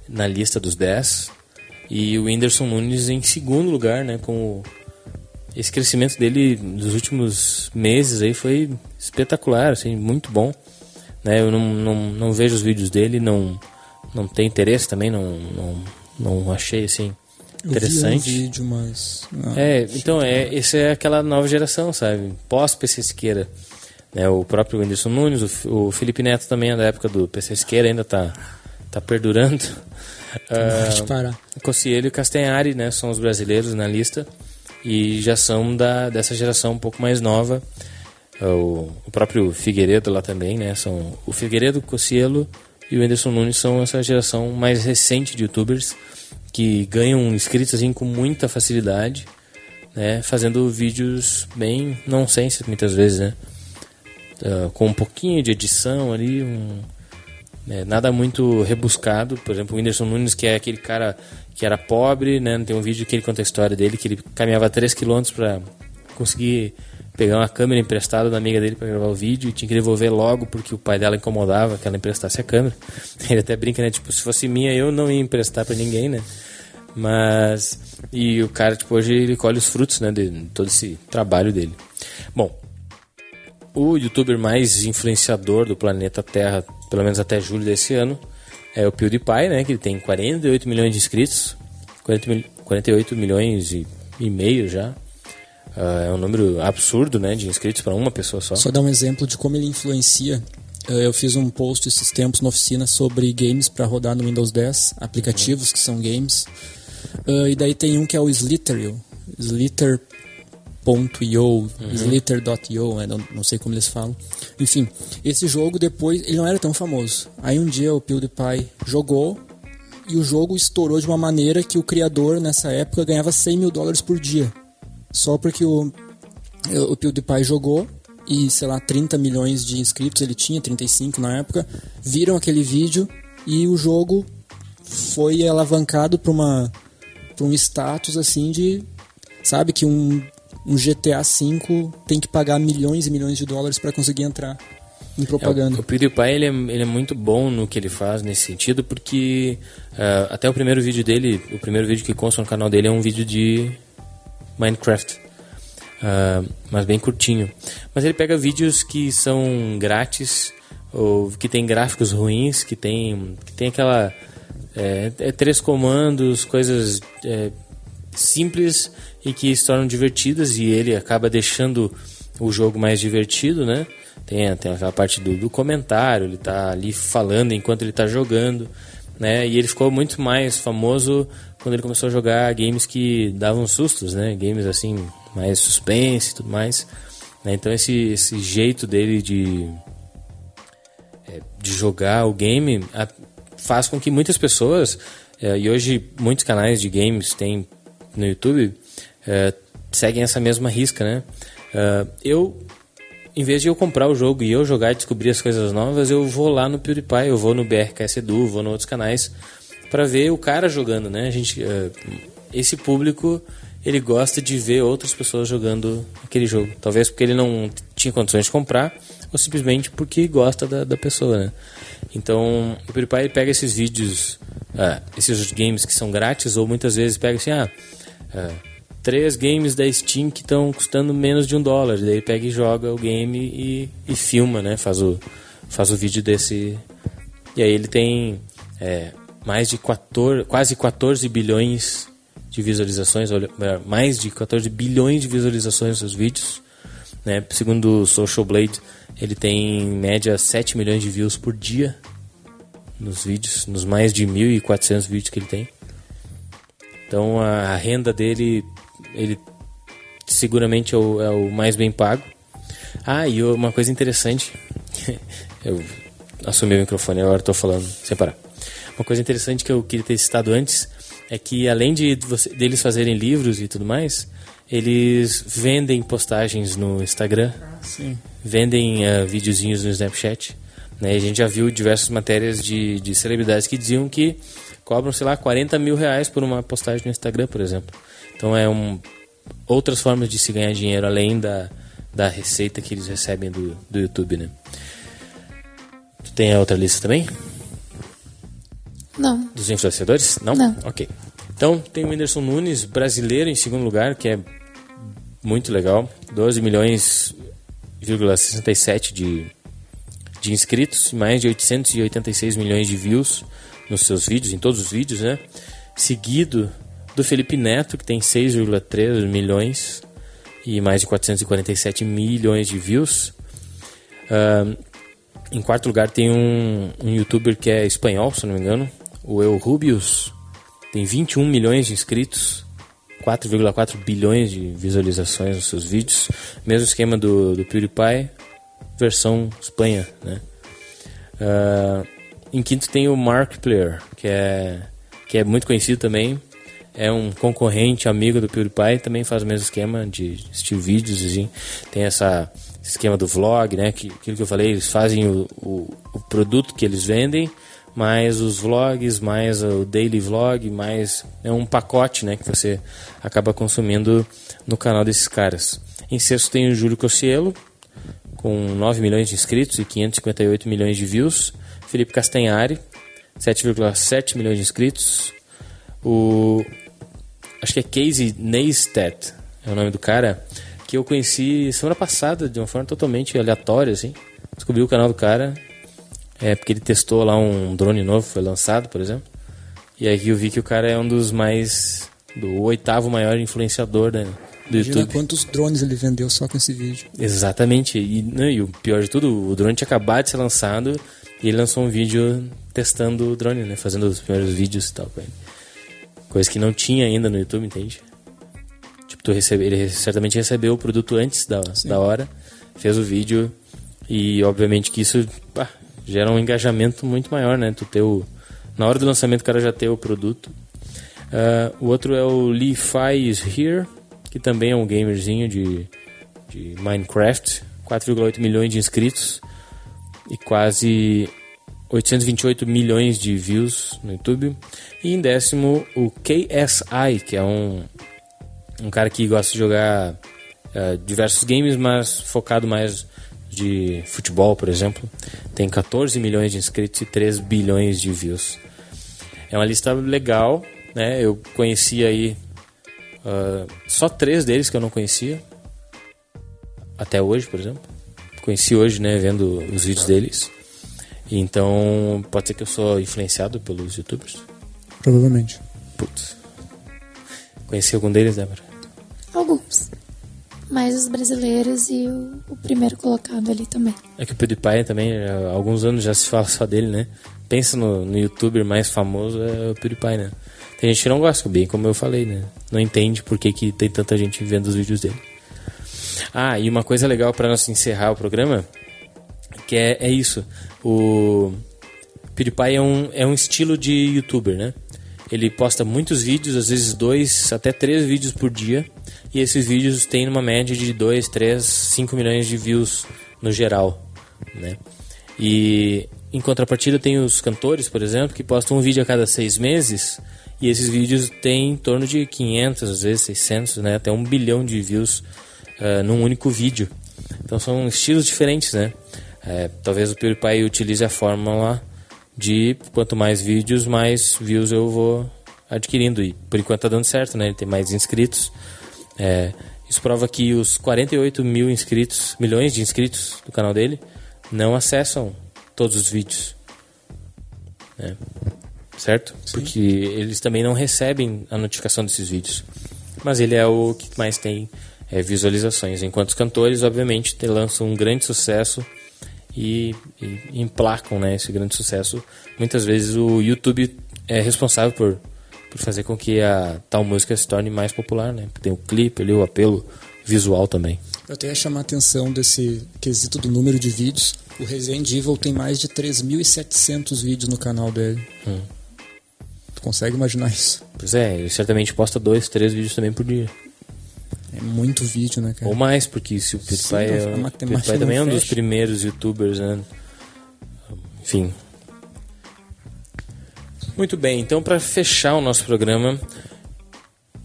na lista dos 10 e o Whindersson Nunes em segundo lugar, né, com o esse crescimento dele nos últimos meses aí foi espetacular, assim, muito bom. Né? Eu não, não, não vejo os vídeos dele, não, não tenho interesse também, não, não, não achei assim interessante. Eu vi um vídeo, mas... não. É, então, é, esse é aquela nova geração, sabe? Pós-PC Siqueira. Né? O próprio Whindersson Nunes, o, o Felipe Neto também é da época do PC Siqueira, ainda tá, tá perdurando. Pode Ah. Cossielho e Castanhari, né, são os brasileiros na lista e já são da dessa geração um pouco mais nova. O, o próprio Figueiredo lá também, né, são o Figueiredo, Cossielo e o Anderson Nunes são essa geração mais recente de YouTubers que ganham inscritos assim com muita facilidade, né, fazendo vídeos bem nonsense muitas vezes, né, Ah, com um pouquinho de edição ali, um, é, nada muito rebuscado. Por exemplo, o Whindersson Nunes, que é aquele cara que era pobre, né? Tem um vídeo que ele conta a história dele, que ele caminhava 3 km para conseguir pegar uma câmera emprestada da amiga dele para gravar o vídeo e tinha que devolver logo porque o pai dela incomodava que ela emprestasse a câmera. Ele até brinca, né? Tipo, se fosse minha, eu não ia emprestar para ninguém, né? Mas... E o cara, tipo, hoje ele colhe os frutos, né? De todo esse trabalho dele. Bom, o youtuber mais influenciador do planeta Terra, pelo menos até julho desse ano, é o PewDiePie, né? Que ele tem 48 milhões de inscritos. 40 mil- 48 milhões e, e meio já. Ah, é um número absurdo, né? De inscritos para uma pessoa só. Só dar um exemplo de como ele influencia. Eh, Eu fiz um post esses tempos na oficina sobre games para rodar no Windows 10, aplicativos que são games. Eh, e daí tem um que é o Slither.io, Slither.io, Slither.io, né, não, não sei como eles falam. Enfim, esse jogo depois, ele não era tão famoso. Aí um dia o PewDiePie jogou e o jogo estourou de uma maneira que o criador nessa época ganhava 100 mil dólares por dia. Só porque o, o PewDiePie jogou e, sei lá, 30 milhões de inscritos ele tinha, 35 na época, viram aquele vídeo e o jogo foi alavancado para uma para um status assim de sabe que um, um GTA V tem que pagar milhões e milhões de dólares para conseguir entrar em É, propaganda. o, o PewDiePie ele é, ele é muito bom no que ele faz nesse sentido, porque ah, até o primeiro vídeo dele, o primeiro vídeo que consta no canal dele é um vídeo de Minecraft, Ah, mas bem curtinho. Mas ele pega vídeos que são grátis ou que tem gráficos ruins, que tem, que tem aquela é, é três comandos, coisas é, simples e que se tornam divertidas e ele acaba deixando o jogo mais divertido, né? Tem, tem aquela parte do, do comentário, ele tá ali falando enquanto ele tá jogando, né? E ele ficou muito mais famoso quando ele começou a jogar games que davam sustos, né? Games assim, mais suspense e tudo mais. né? Então esse, esse jeito dele de, é, de jogar o game a- faz com que muitas pessoas, é, e hoje muitos canais de games tem no YouTube, é, seguem essa mesma risca, né? É, eu, em vez de eu comprar o jogo e eu jogar e descobrir as coisas novas, eu vou lá no PewDiePie, eu vou no BRKS Edu, vou em outros canais para ver o cara jogando, né? A gente, é, esse público ele gosta de ver outras pessoas jogando aquele jogo. Talvez porque ele não tinha condições de comprar, ou simplesmente porque gosta da, da pessoa, né? Então, o PewDiePie pega esses vídeos, ah, esses games que são grátis, ou muitas vezes pega assim, ah, ah, três games da Steam que estão custando menos de um dólar. Daí pega e joga o game e, e filma, né? Faz o, faz o vídeo desse. E aí ele tem é, mais de 14, quase 14 bilhões de visualizações, é, mais de 14 bilhões de visualizações nos seus vídeos. Né? Segundo o Social Blade, ele tem em média 7 milhões de views por dia nos vídeos, nos mais de 1.400 vídeos que ele tem. Então a renda dele, ele seguramente é o, é o mais bem pago. Ah, e uma coisa interessante, eu assumi o microfone, agora estou falando sem parar. Uma coisa interessante que eu queria ter citado antes é que além de você, deles fazerem livros e tudo mais, eles vendem postagens no Instagram, Sim. vendem uh, videozinhos no Snapchat. Né? A gente já viu diversas matérias de, de celebridades que diziam que cobram, sei lá, 40 mil reais por uma postagem no Instagram, por exemplo. Então é um, outras formas de se ganhar dinheiro além da, da receita que eles recebem do, do YouTube, né? Tu tem a outra lista também? Não. Dos influenciadores? Não? Não. Ok. Então tem o Whindersson Nunes, brasileiro em segundo lugar, que é muito legal. 12 milhões, 67 de, de inscritos, mais de 886 milhões de views nos seus vídeos, em todos os vídeos, né? Seguido do Felipe Neto, que tem 6,3 milhões e mais de 447 milhões de views. Uh, em quarto lugar tem um, um youtuber que é espanhol, se não me engano, o Eu Rubius. Tem 21 milhões de inscritos, 4,4 bilhões de visualizações nos seus vídeos. Mesmo esquema do, do PewDiePie, versão Espanha, né? Uh, em quinto tem o Mark Player, que é, que é muito conhecido também. É um concorrente, amigo do PewDiePie, também faz o mesmo esquema de estilo vídeos, assim. Tem essa esquema do vlog, né? Que, aquilo que eu falei, eles fazem o, o, o produto que eles vendem, mais os vlogs, mais o daily vlog, mais é um pacote, né? Que você acaba consumindo no canal desses caras. Em sexto tem o Júlio Cossielo, com 9 milhões de inscritos e 558 milhões de views. Felipe Castanhari, 7,7 milhões de inscritos. O acho que é Casey Neistat, é o nome do cara, que eu conheci semana passada de uma forma totalmente aleatória, assim. Descobri o canal do cara, é porque ele testou lá um drone novo, foi lançado, por exemplo. E aí eu vi que o cara é um dos mais do oitavo maior influenciador né, do Imagina YouTube. quantos drones ele vendeu só com esse vídeo. Exatamente. E, não, e o pior de tudo, o drone tinha acabado de ser lançado e ele lançou um vídeo testando o drone, né? Fazendo os primeiros vídeos e tal com ele. Coisa que não tinha ainda no YouTube, entende? Tipo, tu recebe, ele certamente recebeu o produto antes da, da hora, fez o vídeo e obviamente que isso pá, gera um engajamento muito maior, né? Tu ter o, na hora do lançamento o cara já ter o produto. Uh, o outro é o Lee Fi is Here, que também é um gamerzinho de, de Minecraft, 4,8 milhões de inscritos e quase 828 milhões de views no YouTube. E em décimo, o KSI, que é um, um cara que gosta de jogar uh, diversos games, mas focado mais de futebol, por exemplo. Tem 14 milhões de inscritos e 3 bilhões de views. É uma lista legal, né? Eu conheci aí uh, só três deles que eu não conhecia. Até hoje, por exemplo. Conheci hoje, né, vendo os vídeos deles. Então, pode ser que eu sou influenciado pelos youtubers. Provavelmente. Putz. Conheci algum deles, Débora? Alguns. Mais os brasileiros e o, o primeiro colocado ali também. É que o PewDiePie também, há alguns anos já se fala só dele, né? Pensa no, no youtuber mais famoso, é o PewDiePie, né? Tem gente que não gosta, bem como eu falei, né? Não entende por que, que tem tanta gente vendo os vídeos dele. Ah, e uma coisa legal para nós encerrar o programa, que é, é isso. O PewDiePie é um, é um estilo de youtuber, né? Ele posta muitos vídeos, às vezes dois, até três vídeos por dia. E esses vídeos têm uma média de 2, 3, 5 milhões de views no geral, né? E em contrapartida tem os cantores, por exemplo, que postam um vídeo a cada seis meses e esses vídeos têm em torno de 500, às vezes 600, né? Até um bilhão de views uh, num único vídeo. Então são estilos diferentes, né? É, talvez o PewDiePie utilize a fórmula de quanto mais vídeos, mais views eu vou adquirindo. E por enquanto tá dando certo, né? Ele tem mais inscritos. É, isso prova que os 48 mil inscritos, milhões de inscritos do canal dele, não acessam todos os vídeos. Né? Certo? Sim. Porque eles também não recebem a notificação desses vídeos. Mas ele é o que mais tem é, visualizações. Enquanto os cantores, obviamente, te lançam um grande sucesso e, e emplacam né, esse grande sucesso. Muitas vezes o YouTube é responsável por, por fazer com que a tal música se torne mais popular, né? Tem o clipe ali, o apelo visual também. Eu até ia chamar a atenção desse quesito do número de vídeos. O Resident Evil tem mais de 3.700 vídeos no canal dele. Hum. Tu consegue imaginar isso? Pois é, ele certamente posta dois, três vídeos também por dia. É muito vídeo, né, cara? Ou mais, porque se o PewDiePie, é, o PewDiePie também é um dos primeiros youtubers, né? Enfim. Muito bem, então para fechar o nosso programa,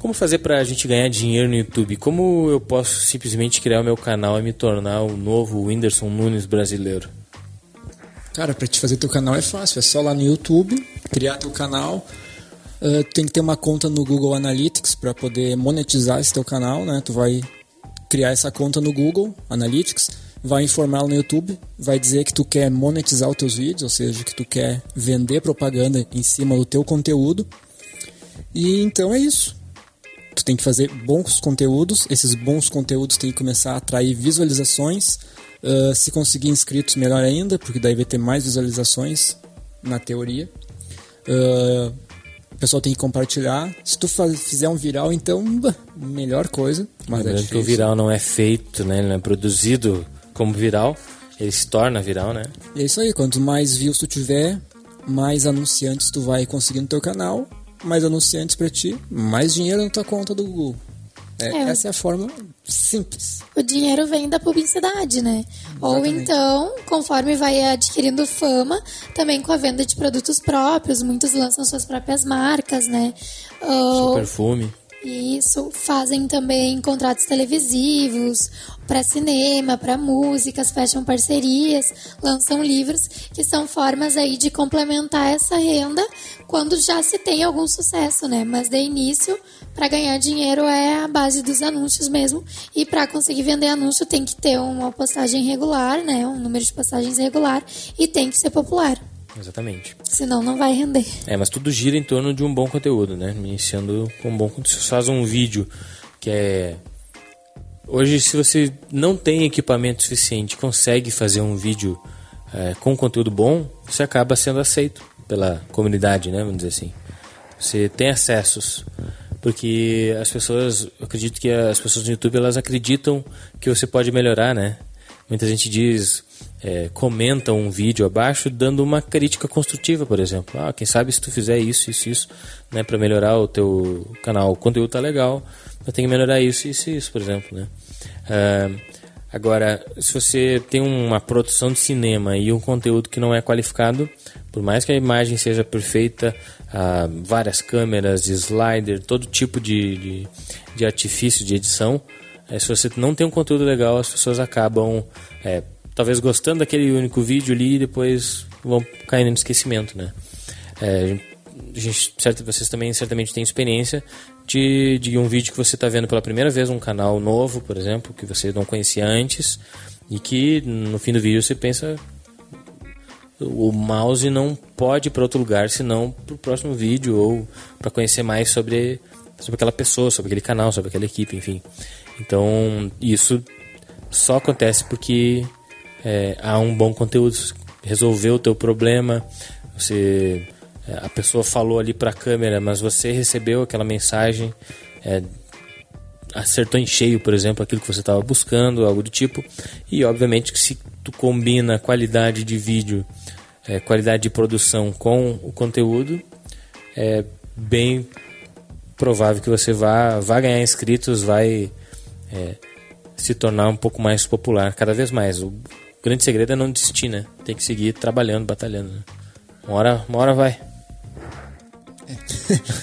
como fazer para a gente ganhar dinheiro no YouTube? Como eu posso simplesmente criar o meu canal e me tornar o novo Whindersson Nunes brasileiro? Cara, para te fazer teu canal é fácil, é só lá no YouTube, criar teu canal. Uh, tem que ter uma conta no Google Analytics para poder monetizar esse teu canal, né? Tu vai criar essa conta no Google Analytics, vai informar no YouTube, vai dizer que tu quer monetizar os teus vídeos, ou seja, que tu quer vender propaganda em cima do teu conteúdo. E então é isso tu tem que fazer bons conteúdos, esses bons conteúdos têm que começar a atrair visualizações. Uh, se conseguir inscritos, melhor ainda, porque daí vai ter mais visualizações na teoria. Uh, pessoal tem que compartilhar. Se tu fizer um viral, então, melhor coisa. Mas é que o viral não é feito, né? Ele não é produzido como viral. Ele se torna viral, né? E é isso aí. Quanto mais views tu tiver, mais anunciantes tu vai conseguir no teu canal mais anunciantes para ti, mais dinheiro na tua conta do Google. É, é. Essa é a forma simples. O dinheiro vem da publicidade, né? Exatamente. Ou então, conforme vai adquirindo fama, também com a venda de produtos próprios, muitos lançam suas próprias marcas, né? Ou... perfume. Isso, fazem também contratos televisivos, para cinema, para músicas, fecham parcerias, lançam livros, que são formas aí de complementar essa renda quando já se tem algum sucesso, né? Mas de início, para ganhar dinheiro é a base dos anúncios mesmo, e para conseguir vender anúncio tem que ter uma postagem regular, né? Um número de postagens regular e tem que ser popular. Exatamente. Senão não vai render. É, mas tudo gira em torno de um bom conteúdo, né? Iniciando com um bom conteúdo. Você faz um vídeo que é. Hoje, se você não tem equipamento suficiente, consegue fazer um vídeo é, com conteúdo bom, você acaba sendo aceito pela comunidade, né? Vamos dizer assim. Você tem acessos. Porque as pessoas, acredito que as pessoas no YouTube elas acreditam que você pode melhorar, né? Muita gente diz, é, comenta um vídeo abaixo dando uma crítica construtiva, por exemplo. Ah, quem sabe se tu fizer isso, isso, isso, né, para melhorar o teu canal, o conteúdo tá legal, mas tem que melhorar isso, isso, isso, por exemplo, né. Ah, agora, se você tem uma produção de cinema e um conteúdo que não é qualificado, por mais que a imagem seja perfeita, ah, várias câmeras, slider, todo tipo de, de, de artifício de edição, é, se você não tem um conteúdo legal, as pessoas acabam é, talvez gostando daquele único vídeo ali e depois vão caindo no esquecimento, né? É, a gente, certo, vocês também certamente têm experiência de, de um vídeo que você está vendo pela primeira vez, um canal novo, por exemplo, que você não conhecia antes e que no fim do vídeo você pensa o mouse não pode ir para outro lugar senão para o próximo vídeo ou para conhecer mais sobre sobre aquela pessoa, sobre aquele canal, sobre aquela equipe, enfim. Então, isso só acontece porque é, há um bom conteúdo, resolveu o teu problema, você é, a pessoa falou ali para a câmera, mas você recebeu aquela mensagem, é, acertou em cheio, por exemplo, aquilo que você estava buscando, algo do tipo. E obviamente que se tu combina qualidade de vídeo, é, qualidade de produção com o conteúdo, é bem provável que você vá, vá ganhar inscritos, vai é, se tornar um pouco mais popular cada vez mais. O grande segredo é não desistir, né? Tem que seguir trabalhando, batalhando. Né? Uma, hora, uma hora vai. É.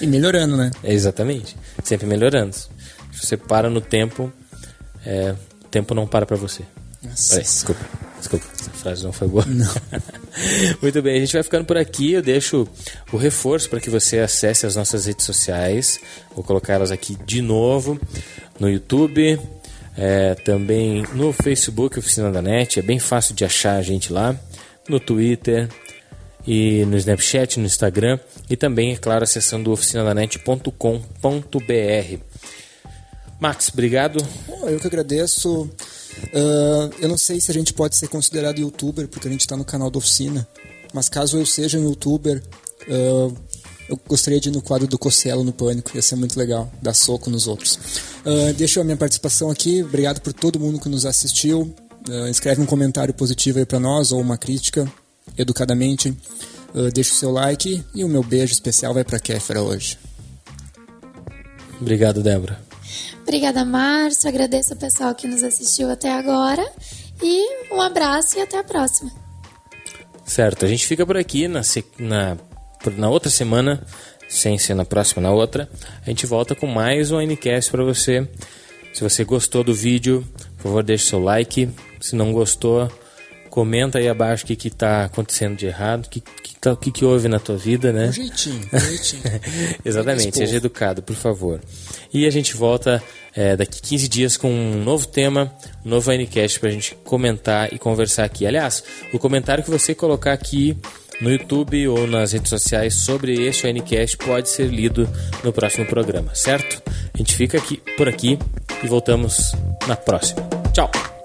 e melhorando, né? É, exatamente. Sempre melhorando. Se você para no tempo, é, o tempo não para para você. Nossa. desculpa. Desculpa, essa frase não foi boa. Não. Muito bem, a gente vai ficando por aqui. Eu deixo o reforço para que você acesse as nossas redes sociais. Vou colocar elas aqui de novo no YouTube, é, também no Facebook Oficina da Net. É bem fácil de achar a gente lá. No Twitter e no Snapchat, no Instagram. E também, é claro, acessando oficinadanet.com.br. Max, obrigado. Eu que agradeço. Uh, eu não sei se a gente pode ser considerado youtuber, porque a gente está no canal da oficina. Mas caso eu seja um youtuber, uh, Eu gostaria de ir no quadro do Cossielo no Pânico, ia ser muito legal, dar soco nos outros. Uh, deixo a minha participação aqui, obrigado por todo mundo que nos assistiu. Uh, escreve um comentário positivo aí para nós, ou uma crítica, educadamente. Uh, deixa o seu like e o meu beijo especial vai para Kéfera hoje. Obrigado, Débora. Obrigada, Márcio. Agradeço o pessoal que nos assistiu até agora. E um abraço e até a próxima. Certo, a gente fica por aqui na, na, na outra semana, sem ser na próxima, na outra. A gente volta com mais um Ncast para você. Se você gostou do vídeo, por favor, deixe seu like. Se não gostou, comenta aí abaixo o que está acontecendo de errado, o que, que, tá, que, que houve na tua vida, né? Um jeitinho, um jeitinho. Exatamente, seja educado, por favor. E a gente volta é, daqui 15 dias com um novo tema, um novo Ncast para a gente comentar e conversar aqui. Aliás, o comentário que você colocar aqui no YouTube ou nas redes sociais sobre este Ncast pode ser lido no próximo programa, certo? A gente fica aqui por aqui e voltamos na próxima. Tchau!